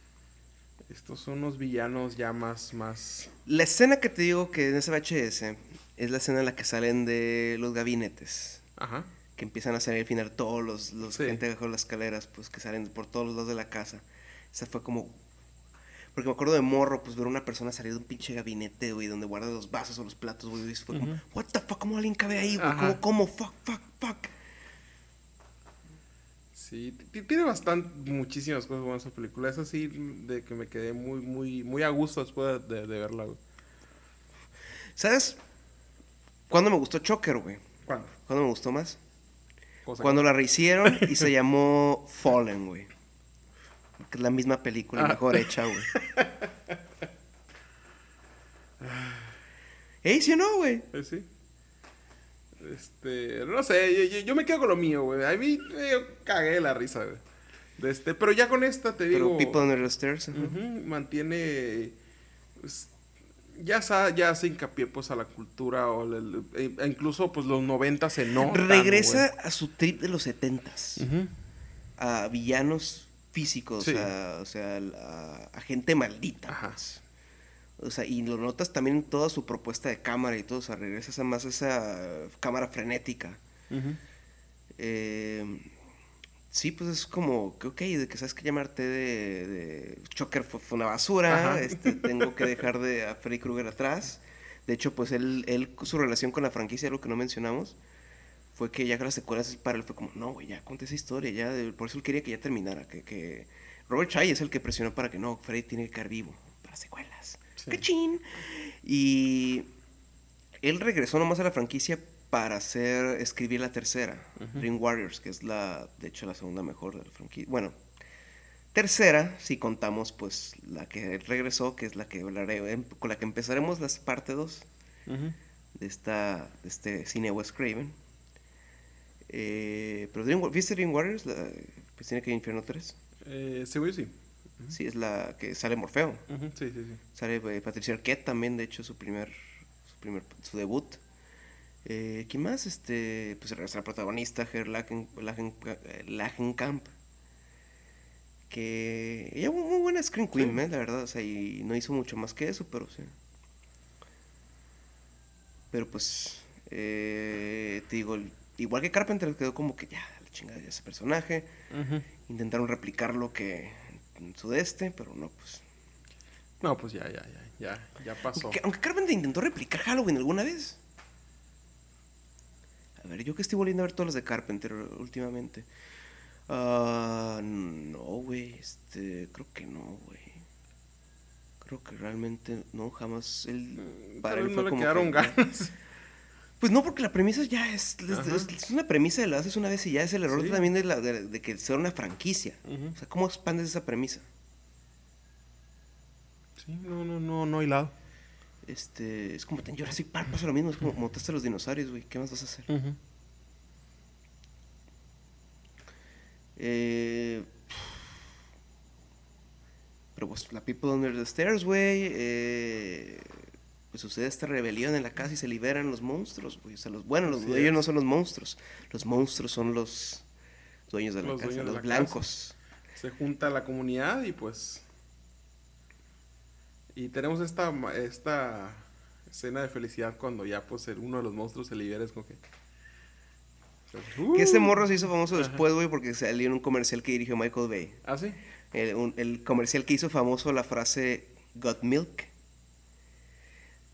Estos son unos villanos ya más, más, La escena que te digo que en ese VHS es la escena en la que salen de los gabinetes. ajá, Que empiezan a salir al final todos los, los Sí. gente bajo las escaleras, pues que salen por todos los lados de la casa. Esa fue como. Porque me acuerdo de morro, pues ver a una persona salir de un pinche gabinete, güey, donde guarda los vasos o los platos, güey. y Fue como. ¿What the fuck? ¿Cómo alguien cabe ahí, güey? ¿Cómo, cómo? Fuck, fuck, fuck. Sí, tiene bastante, muchísimas cosas buenas esa película, es así de que me quedé muy, muy, muy a gusto después de, de verla, güey. ¿Sabes? ¿Cuándo me gustó Choker, güey? ¿Cuándo? ¿Cuándo me gustó más? Cosa Cuando la rehicieron y se llamó Fallen, güey. Que es la misma película, Ah. mejor hecha, güey. ¿Ey, sí o no, güey? Eh, sí. Este, no sé, yo, yo- yo me quedo con lo mío, güey. A mí eh, yo cagué la risa, güey. De este, pero ya con esta te Pero digo. People Under the Stairs. mantiene. pues, ya, sa- ya hace hincapié pues a la cultura o el- e incluso pues los 90 se notan, Regresa a su trip de los setentas. güey. Ujú. A villanos físicos, Sí. a, o sea, a, a gente maldita. Ajá. pues. O sea, y lo notas también en toda su propuesta de cámara y todo. O sea, regresas a más esa cámara frenética. Eh, sí, pues es como que, ok, de que sabes que llamarte de, de Choker fue, fue una basura, este, tengo que dejar de a Freddy Krueger atrás. De hecho, pues él, él, su relación con la franquicia, lo que no mencionamos, fue que ya con las secuelas para él fue como, no, güey, ya conté esa historia, ya, de- por eso él quería que ya terminara, que, que Robert Chai es el que presionó para que no, Freddy tiene que caer vivo para secuelas. Sí. ¡Cachín! Y él regresó nomás a la franquicia para hacer, escribir la tercera, Ujú. Dream Warriors, que es la, de hecho, la segunda mejor de la franquicia. Bueno, tercera, si contamos, pues, la que él regresó, que es la que hablaré, em- con la que empezaremos las parte 2 Ujú. de esta, de este cine Wes Craven. Eh, pero Dream, ¿viste Dream Warriors? La, pues tiene que ir Infierno 3. Eh, sí, sí. Sí, es la que sale Morfeo. Sí, sí, sí. Sale eh, Patricia Arquette también, de hecho, su primer, su primer, su debut. Eh, ¿Quién más? Este, pues la protagonista, Her Lachen, Lachen, eh, Lachenkamp. Que ella fue muy buena screen queen, Sí. ¿eh? la verdad, o sea, y no hizo mucho más que eso, pero sí. Pero pues, eh, te digo, igual que Carpenter quedó como que ya, la chingada de ese personaje. Intentaron replicar lo que en Sudeste, pero no, pues. No, pues ya, ya, ya, ya, ya pasó. Aunque, aunque Carpenter intentó replicar Halloween alguna vez. A ver, yo que estoy volviendo a ver todas las de Carpenter últimamente. Ah, no, güey. Este, creo que no, güey. Creo que realmente no, jamás. Mm, para él vez fue no le como quedaron que- ganas. Pues no, porque la premisa ya es, una premisa de la haces una vez y ya es el error Sí. también de, la, de, de que sea una franquicia. O sea, ¿cómo expandes esa premisa? Sí, no, no, no, no hilado. Este, es como en Jurassic Park pasa lo mismo, es como montaste a los dinosaurios, güey, ¿qué más vas a hacer? Ujú. Eh, pero pues la People Under the Stairs, güey, eh, pues sucede esta rebelión en la casa y se liberan los monstruos, güey. O sea, los, bueno, los dueños es. no son los monstruos, los monstruos son los dueños de la Los casa, los la blancos. Se junta la comunidad y pues... Y tenemos esta, esta escena de felicidad cuando ya pues el- uno de los monstruos se libera. Es como que... Que ese Uh. morro se hizo famoso Ajá. después, güey, porque salió en un comercial que dirigió Michael Bay. ¿Ah, sí? El, un- el comercial que hizo famoso la frase Got Milk.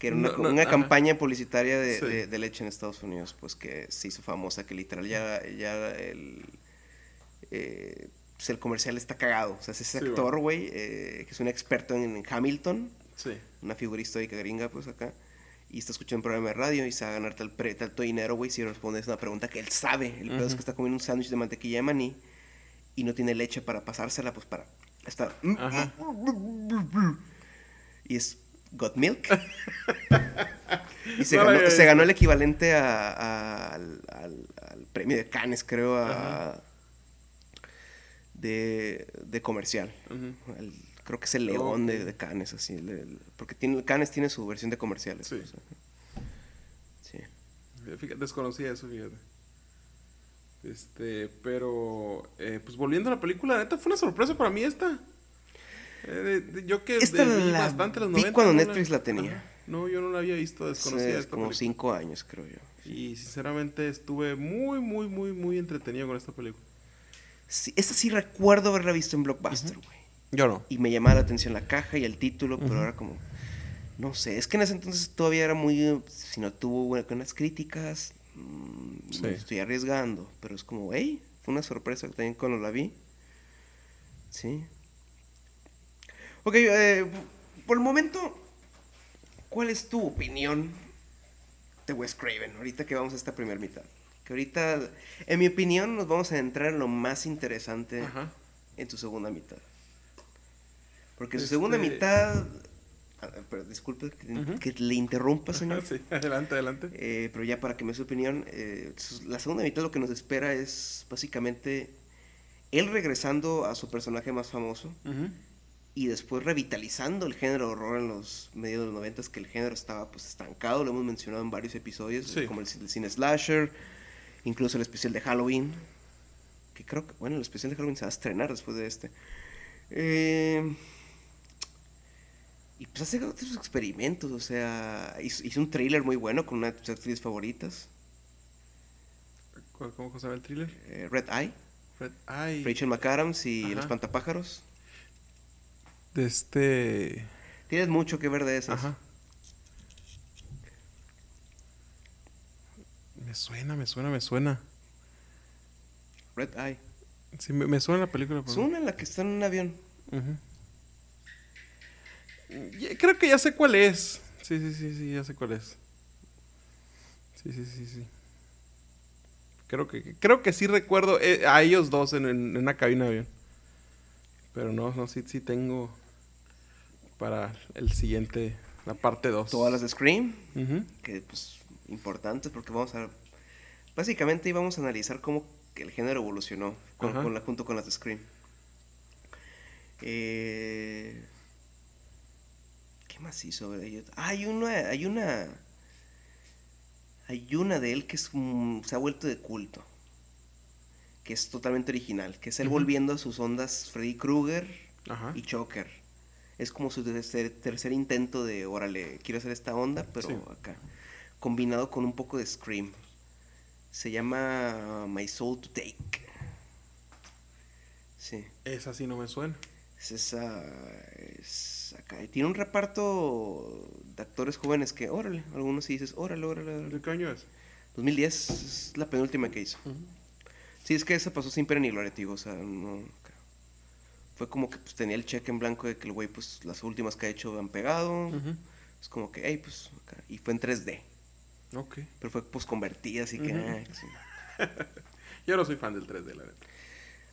Que era una, No, no, una ajá. campaña publicitaria de, Sí. de- de leche en Estados Unidos, pues que se hizo famosa, que literal ya, ya el, eh, pues, el comercial está cagado. O sea, es ese Sí, actor, güey, eh, que es un experto en Hamilton, Sí. una figura histórica gringa, pues acá, y está escuchando un programa de radio y se va a ganar tal pre- tanto dinero, güey, si respondes una pregunta que él sabe. El pedo es que está comiendo un sándwich de mantequilla de maní y no tiene leche para pasársela, pues para estar. Ajá. Y es Got Milk. y se, No ganó, se el equivalente a- a- al, al- al premio de Cannes, creo, a- de, de comercial. El- creo que es el león de, de Cannes, así. el- el- porque tiene, Cannes tiene su versión de comerciales. Sí. Fíjate, desconocía eso, fíjate. Este, pero, eh, pues volviendo a la película, neta, fue una sorpresa para mí esta. Eh, yo que Esta de- vi la bastante los vi 90. cuando no Netflix la tenía. Ajá. No, yo no la había visto, esta como película. cinco años, creo yo. Y sinceramente estuve muy, muy, muy, muy entretenido con esta película. Sí, esta sí recuerdo haberla visto en Blockbuster, güey. Yo no. Y me llamaba la atención la caja y el título, pero ahora como... No sé, es que en ese entonces todavía era muy... Si no tuvo buenas unas críticas, mm, Sí. me estoy arriesgando. Pero es como, hey, fue una sorpresa también cuando la vi. Sí. Ok, eh, por el momento, ¿cuál es tu opinión de Wes Craven? Ahorita que vamos a esta primera mitad. Que ahorita, en mi opinión, nos vamos a entrar en lo más interesante Ajá. en tu segunda mitad. Porque su Este- segunda mitad. pero disculpe que, le interrumpa, señor. Sí, adelante, adelante. Eh, pero ya para que me dé su opinión, eh, su- la segunda mitad lo que nos espera es básicamente él regresando a su personaje más famoso. Y después revitalizando el género horror en los medios de los noventas, que el género estaba pues estancado, lo hemos mencionado en varios episodios, Sí. como el, el cine slasher, incluso el especial de Halloween, que creo que, bueno, el especial de Halloween se va a estrenar después de este. Eh, y pues hace otros experimentos, o sea, hizo, hizo un thriller muy bueno con una de tus actrices favoritas, ¿Cuál- ¿Cómo se llama el thriller? eh, Red Eye, Red Eye. Rachel McAdams y Ajá. El Espantapájaros. De este. Tienes mucho que ver de esas. Ajá. Me suena, me suena, me suena. Red Eye. Sí, me, me suena la película. Es pero- una en la que está en un avión. Creo que ya sé cuál es. Sí, sí, sí, sí, ya sé cuál es. Sí, sí, sí, sí. Creo que, creo que sí recuerdo eh, a ellos dos en, en- en una cabina de avión. Pero no, no, sí, sí tengo para el siguiente, la parte 2. Todas las de Scream. que pues importantes porque vamos a básicamente íbamos a analizar cómo el género evolucionó con, la, junto con las de Scream. Eh, ¿Qué más hizo? Ah, hay una, hay una, hay una de él que es se ha vuelto de culto, que es totalmente original, que es él volviendo a sus ondas Freddy Krueger y Choker. Es como su tercer, tercer intento de, órale, quiero hacer esta onda, pero Sí. acá. Combinado con un poco de Scream. Se llama My Soul to Take. Sí. Esa sí no me suena. Es esa. Es acá. Y tiene un reparto de actores jóvenes que, órale, algunos sí dices, órale, órale, órale. ¿De qué año es? 2010 es la penúltima que hizo. Sí, es que esa pasó sin pena ni gloria, tío. O sea, no. Fue como que pues, tenía el cheque en blanco de que el güey, pues las últimas que ha hecho han pegado. Ujú. Es como que, hey, pues. acá. Y fue en 3D. Ok. Pero fue pues convertida, así que... Ujú. ah, sí. Yo no soy fan del 3D, la neta.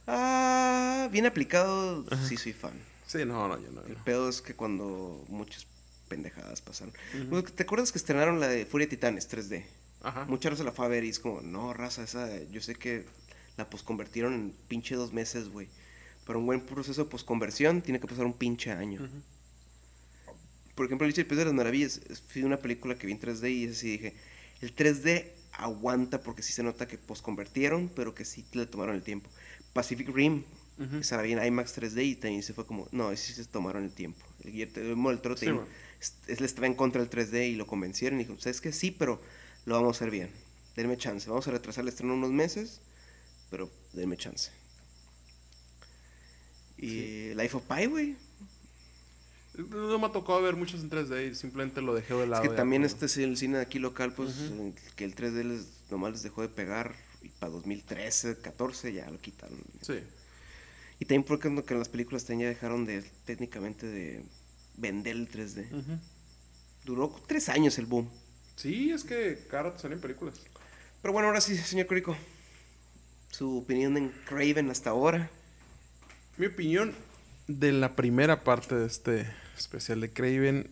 Ah, bien aplicado, sí soy fan. Sí, no, no, yo no. El no. pedo es que cuando muchas pendejadas pasaron. Ujú. Bueno, ¿Te acuerdas que estrenaron la de Furia de Titanes 3D? Ajá. Mucha raza la fue a ver y es como, no, raza, esa, yo sé que la posconvertieron en pinche dos meses, güey. Pero un buen proceso de posconversión tiene que pasar un pinche año. Ujú. Por ejemplo, Alicia el de las Maravillas fue una película que vi en 3D y es así dije, el 3D aguanta porque sí se nota que posconvertieron, pero que sí le tomaron el tiempo. Pacific Rim, esa la vi en IMAX 3D y también se fue como, no, sí se tomaron el tiempo. El Sí, man. es- es- le estaba en contra del 3D y lo convencieron y dijo, ¿sabes qué? Sí, pero lo vamos a hacer bien. Denme chance. Vamos a retrasar el estreno unos meses, pero denme chance. Y Life of Pi, güey. No me ha tocado ver muchos en 3D y simplemente lo dejé de Es lado. que ya también este es el cine de aquí local, pues que el 3D les, nomás les dejó de pegar y para 2013, 14 ya lo quitaron. Sí. Y también porque no- que en las películas también ya dejaron de técnicamente de vender el 3D. Ujú. Duró tres años el boom. Sí, es que cada salen películas. Pero bueno, ahora sí, señor Curico. Su opinión en Craven hasta ahora. Mi opinión de la primera parte de este especial de Craven,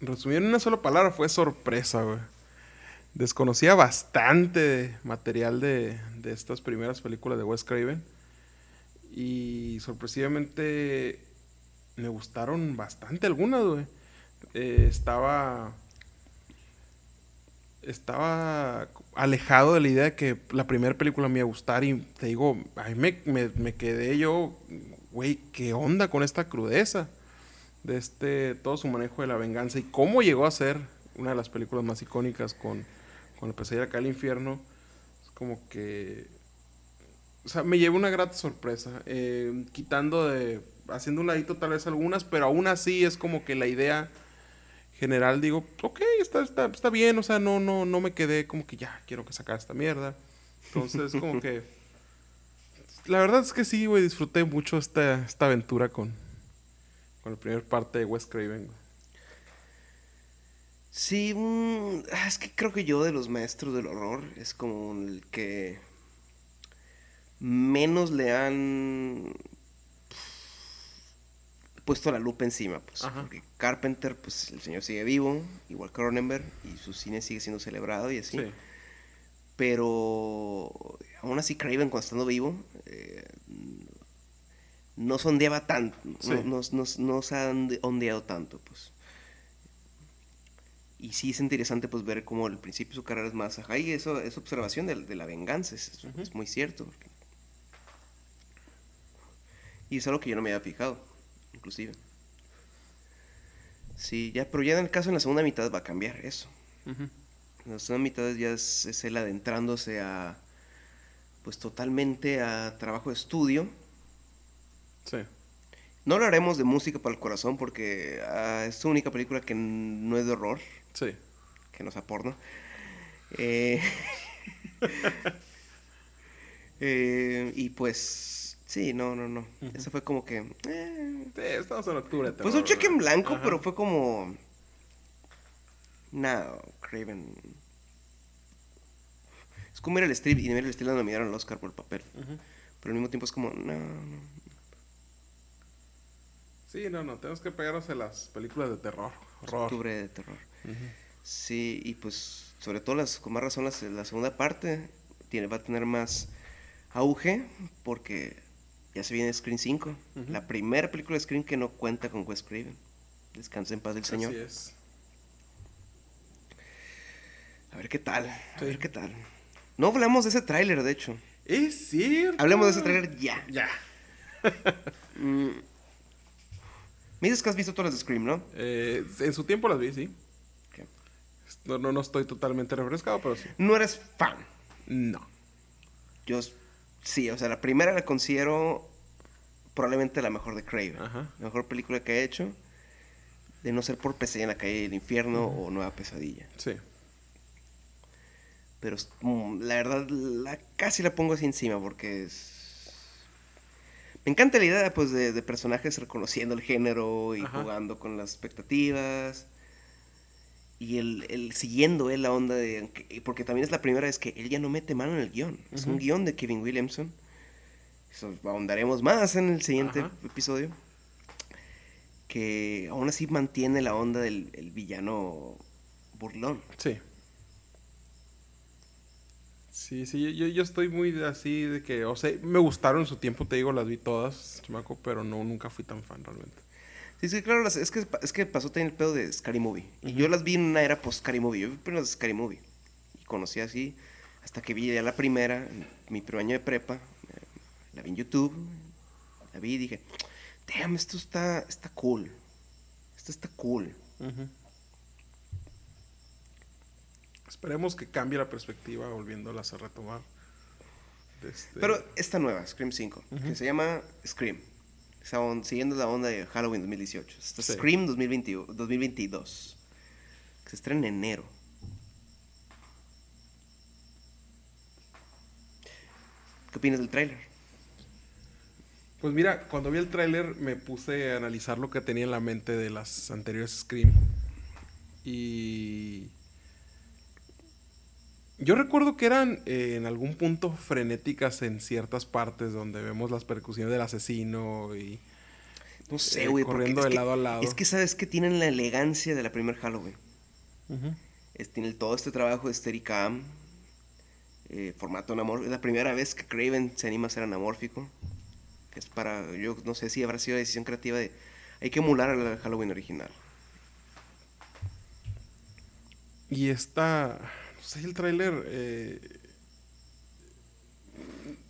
resumido en una sola palabra, fue sorpresa, güey. Desconocía bastante material de, de estas primeras películas de Wes Craven. Y sorpresivamente me gustaron bastante algunas, güey. Eh, estaba. Estaba alejado de la idea de que la primera película me iba a gustar. Y te digo, a mí me, me- me quedé yo, güey, ¿qué onda con esta crudeza? De este, todo su manejo de la venganza y cómo llegó a ser una de las películas más icónicas con, con la pesadilla acá al infierno. Es como que o sea, me llevé una grata sorpresa. eh, quitando de. Haciendo un ladito tal vez algunas, pero aún así es como que la idea general digo, ok, está, está, está bien, o sea, no, no, no me quedé como que ya quiero que sacar esta mierda. Entonces, como que. La verdad es que sí, güey, disfruté mucho esta, esta aventura con, con la primera parte de Wes Craven. Sí, mm, ah, es que creo que yo de los maestros del horror es como el que menos le han puesto la lupa encima, pues. Ajá. Porque Carpenter, pues el señor sigue vivo, igual que Cronenberg, y su cine sigue siendo celebrado y así. Sí. Pero aún así Craven cuando estando vivo eh, no sondeaba tanto, Sí. no, no, no- no se ha onde- ondeado tanto, pues. Y sí es interesante pues ver cómo al principio su carrera es más ajá, y eso es observación de, de la venganza, es, muy cierto. porque- Y es algo que yo no me había fijado, inclusive. Sí, ya, pero ya en el caso en la segunda mitad va a cambiar eso. En la segunda mitad ya es, es él adentrándose a, pues totalmente a trabajo de estudio. Sí. No hablaremos de música para el corazón porque ah, es su única película que no es de horror, Sí. que no sea porno. Eh, eh, y pues, sí, no, no, no. Ujú. Eso fue como que... eh, Sí, estamos en octubre. Pues un cheque en blanco, Ajá. pero fue como. No, Craven. Es como Meryl Streep y Meryl Streep la nominaron al Oscar por el papel. Pero al mismo tiempo es como, no, no. Sí, no, no, tenemos que pegarnos a las películas de terror. Horror. Octubre de terror. Sí, y pues, sobre todo las, con más razón, las- la segunda parte tiene, va a tener más auge porque ya se viene Screen 5. Ujú. La primera película de Screen que no cuenta con Wes Craven. Descansa en paz del Señor. Así es. A ver qué tal. A ver qué tal. No hablamos de ese tráiler, de hecho. Es cierto. Hablemos de ese tráiler ya. Ya. Mm. Me dices que has visto todas las de Scream, ¿no? Eh, en su tiempo las vi, sí. No, no, no estoy totalmente refrescado, pero sí. No eres fan. No. Yo sí, o sea, la primera la considero probablemente la mejor de Craven. Ajá. La mejor película que ha hecho. De no ser por Pesadilla en la calle del infierno o Nueva Pesadilla. Sí. Pero mm, la verdad, la, casi la pongo así encima porque es... Me encanta la idea pues, de, de personajes reconociendo el género y Ajá. jugando con las expectativas. Y el, el siguiendo él la onda de... Porque también es la primera vez que él ya no mete mano en el guion. Es un guion de Kevin Williamson. Eso ahondaremos más en el siguiente Ajá. episodio. Que aún así mantiene la onda del el villano burlón. Sí. Sí, sí, yo, yo estoy muy así de que, o sea, me gustaron su tiempo, te digo, las vi todas, chamaco, pero no, nunca fui tan fan realmente. Sí, sí, claro, las- es, que, es que pasó también el pedo de Scary Movie. Y yo las vi en una era post-Scary Movie. Yo vi primero las Scary Movie. Y conocí así, hasta que vi ya la primera, en mi primer año de prepa. eh, La vi en YouTube. La vi y dije, damn, esto está, está cool. Esto está cool. Esperemos que cambie la perspectiva volviéndolas a retomar. este- Pero esta nueva, Scream 5, que se llama Scream. Siguiendo la onda de Halloween 2018. Esta es Sí. Scream 2020 2022. Que se estrena en enero. ¿Qué opinas del tráiler? Pues mira, cuando vi el tráiler me puse a analizar lo que tenía en la mente de las anteriores Scream. Y... Yo recuerdo que eran eh, en algún punto frenéticas en ciertas partes donde vemos las percusiones del asesino y... No sé, Eh, güey. corriendo de que- lado a lado. Es que sabes que tienen la elegancia de la primer Halloween. Es, tiene todo este trabajo de Steadicam. Eh, formato anamórfico. Es la primera vez que Craven se anima a ser anamórfico. Que es para. Yo no sé si habrá sido decisión creativa de. Hay que emular a la Halloween original. Y esta, no sé, el tráiler, eh,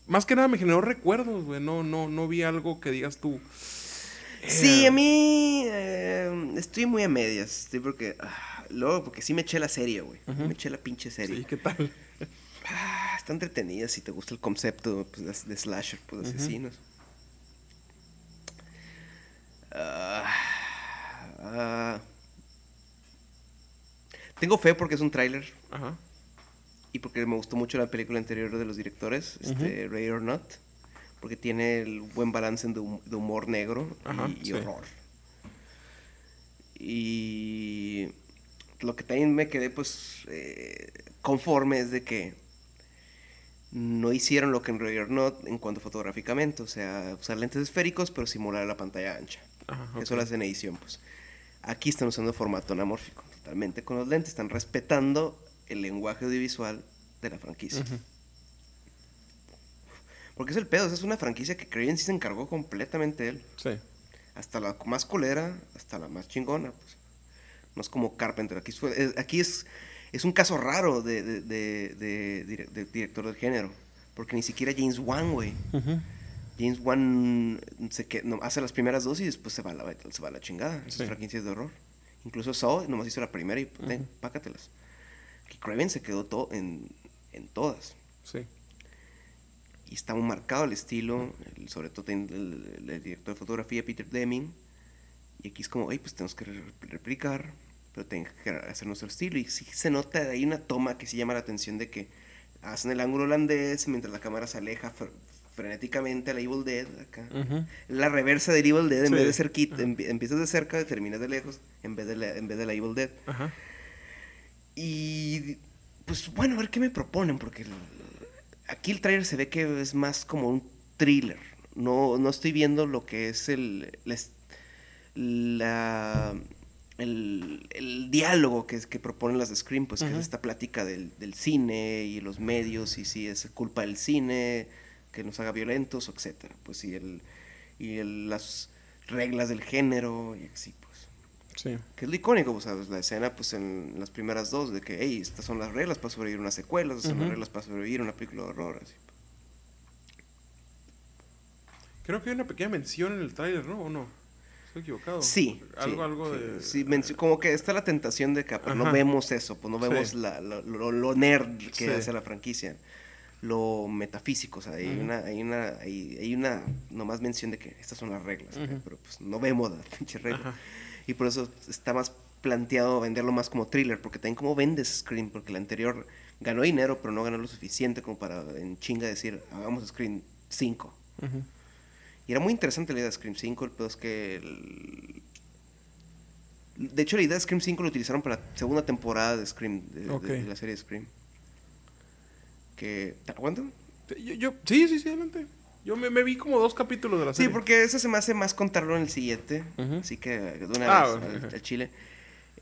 más que nada me generó recuerdos, güey. No, no, no vi algo que digas tú. Sí, eh, a mí. eh, estoy muy a medias. Estoy porque. ah, luego, porque sí me eché la serie, güey. Me eché la pinche serie. Sí, ¿qué tal? Ah, está entretenida si te gusta el concepto pues, de, de slasher, pues, de Ujú. asesinos. Ah, ah. Tengo fe porque es un tráiler Ajá. y porque me gustó mucho la película anterior de los directores, este, Ray or Not, porque tiene el buen balance de, hum- de humor negro y- Ajá, y, sí. horror. Y lo que también me quedé pues eh, conforme es de que no hicieron lo que en Ray or Not en cuanto fotográficamente, o sea, usar lentes esféricos pero simular la pantalla ancha. Ajá, Eso lo hacen en edición, pues. Aquí están usando formato anamórfico, totalmente con los lentes, están respetando el lenguaje audiovisual de la franquicia. Porque es el pedo, es una franquicia que Craven sí se encargó completamente él. Sí. Hasta la más colera, hasta la más chingona, pues. No es como Carpenter, aquí, fue- es, aquí es, es un caso raro de, de- de- de dire- de director del género. Porque ni siquiera James Wan, güey. James Wan se que, no, hace las primeras dos y después se va a la, se va a la chingada. Esas Sí. franquicias de horror. Incluso Saw nomás hizo la primera y pues, Ujú. pácatelas. Que Craven se quedó to- en, en todas. Sí. Y está muy marcado el estilo, el- sobre todo el, el- el director de fotografía Peter Deming. Y aquí es como, hey, pues tenemos que re- replicar, pero tenemos que hacer nuestro estilo. Y sí se nota, hay una toma que sí llama la atención de que hacen el ángulo holandés mientras la cámara se aleja frenéticamente a la Evil Dead. Acá. La reversa del Evil Dead, en Sí. vez de Ajá. empie- empiezas de cerca, terminas de lejos, en vez de la, en vez de la Evil Dead. Y pues bueno, a ver qué me proponen, porque el- aquí el trailer se ve que es más como un thriller. No, no estoy viendo lo que es el, la, el, el diálogo que, que proponen las de Scream, pues que es esta plática del, del cine y los medios y si es culpa del cine que nos haga violentos, etcétera. Pues y el y el- las reglas del género y así pues. Sí. Que es lo icónico, pues, ¿sabes? La escena, pues, en las primeras dos, de que, hey, estas son las reglas para sobrevivir una secuela, estas son las reglas para sobrevivir una película de horror, así. Creo que hay una pequeña mención en el tráiler, ¿no? ¿O no? Estoy equivocado. Sí. Algo, sí, algo sí, de... sí, mencio- como que está la tentación de que pues, no vemos eso, pues no vemos Sí. la- la- lo, lo nerd que Sí. hace la franquicia, lo metafísico, o sea, hay una, hay una, hay, hay una nomás mención de que estas son las reglas, pero pues no vemos la pinche regla. Ajá. Y por eso está más planteado venderlo más como thriller, porque también como vendes Scream, porque la anterior ganó dinero, pero no ganó lo suficiente como para en chinga decir, hagamos Scream 5. Ujú. Y era muy interesante la idea de Scream 5, el pedo es que el- De hecho, la idea de Scream 5 lo utilizaron para la segunda temporada de Scream, de, de la serie de Scream. Que, ¿Te aguanto? Yo, yo- sí, sí, sí, adelante. Yo me, me vi como dos capítulos de la Sí, serie. porque eso se me hace más contarlo en el siguiente. Así que de una Ah, vez al, Chile.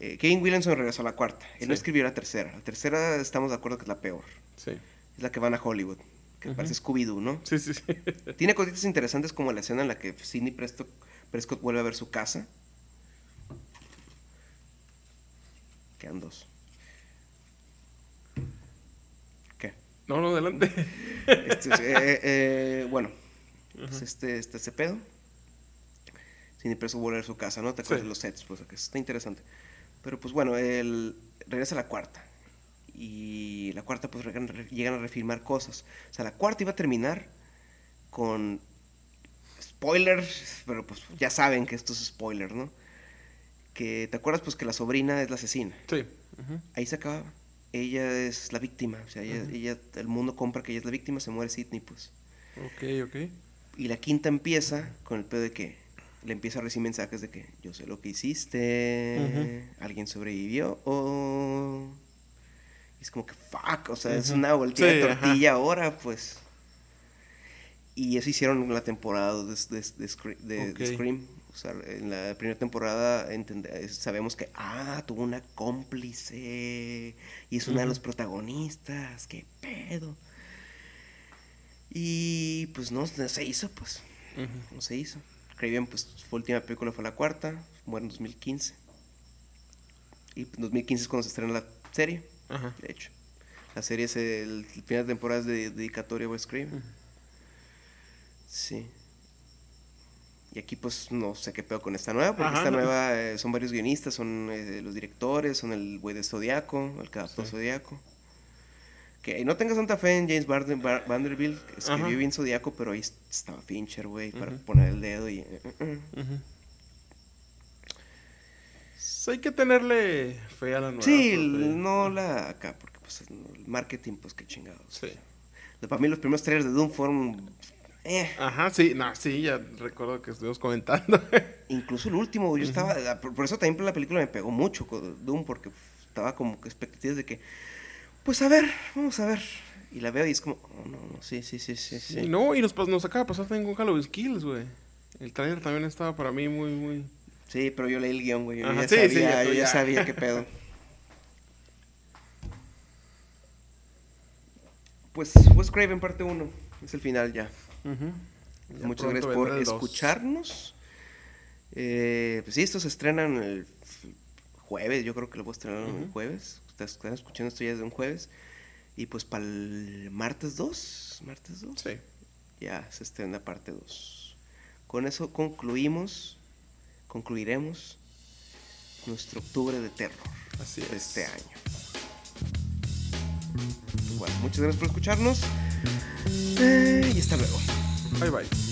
Eh, Kevin Williamson regresó a la cuarta. Él no Sí. escribió la tercera. La tercera estamos de acuerdo que es la peor. Sí. Es la que van a Hollywood. Que Ujú. parece Scooby-Doo, ¿no? Sí, sí, sí. Tiene cositas interesantes como la escena en la que Sidney Prescott, Prescott vuelve a ver su casa. Quedan dos. No, no, adelante. Este, es, eh, eh, bueno, pues este, este, ese pedo. Sidney Prescott vuelve a su casa, ¿no? Te acuerdas Sí. de los sets, pues que está interesante. Pero pues bueno, él regresa a la cuarta. Y la cuarta pues llegan, a refilmar cosas. O sea, la cuarta iba a terminar con spoilers, pero pues ya saben que esto es spoiler, ¿no? Que te acuerdas pues que la sobrina es la asesina. Sí. Ahí se acababa. Ella es la víctima, o sea, ella, ella- el mundo compra que ella es la víctima, se muere Sidney, pues. Ok, ok. Y la quinta empieza con el pedo de que le empieza a recibir mensajes de que yo sé lo que hiciste, alguien sobrevivió, o... Y es como que, fuck, o sea, es una volteada Sí, de ajá. tortilla ahora, pues. Y eso hicieron la temporada de, de, de de-. Scream. O sea, en la primera temporada eh, sabemos que, ah, tuvo una cómplice y es una de los protagonistas, qué pedo. Y pues no, no se hizo, pues, no se hizo. Craven, pues su última película fue la cuarta, muere en 2015. Y en 2015 es cuando se estrena la serie, de hecho. La serie es el, el final de temporada es de dedicatoria a. Ujú. Sí. Y aquí pues no sé qué pedo con esta nueva, porque Ajá, esta no. nueva eh, son varios guionistas, son eh, los directores, son el güey de Zodiaco, el que adaptó Sí. Zodiaco. Que no tengas tanta fe en James Barden- Bar- Vanderbilt, escribió Ajá. bien Zodiaco, pero ahí estaba Fincher, güey, para poner el dedo y... eh, hay que tenerle fe a la nueva. Sí, porque- no la acá, porque pues el marketing, pues qué chingados. Sí. Para mí los primeros trailers de Doom fueron... Eh, Ajá, sí, no, sí, ya recuerdo que estuvimos comentando. Incluso el último, yo estaba, ah, por, por eso también la película me pegó mucho Doom, porque estaba como que expectativas de que, pues a ver, vamos a ver. Y la veo y es como, oh, no, no, sí, sí, sí, sí, sí. Y no, y nos, pas- nos acaba de pasar también con Halloween Kills, güey. El trailer también estaba para mí muy, muy... Sí, pero yo leí el guion, güey, yo Ajá, ya sí, sí, sabía, ya tú yo ya ya. sabía qué pedo. Pues Wes Craven parte 1, es el final ya. Ya Muchas gracias por el escucharnos. Eh, pues sí, estos se estrenan el jueves, yo creo que lo voy a estrenar el Ujú. jueves. Ustedes están escuchando esto ya desde un jueves. Y pues para el martes 2, martes 2, Sí. ya se estrena parte 2. Con eso concluimos, concluiremos nuestro octubre de terror Así de es. este año. Bueno, muchas gracias por escucharnos. Y hasta luego. Bye, bye.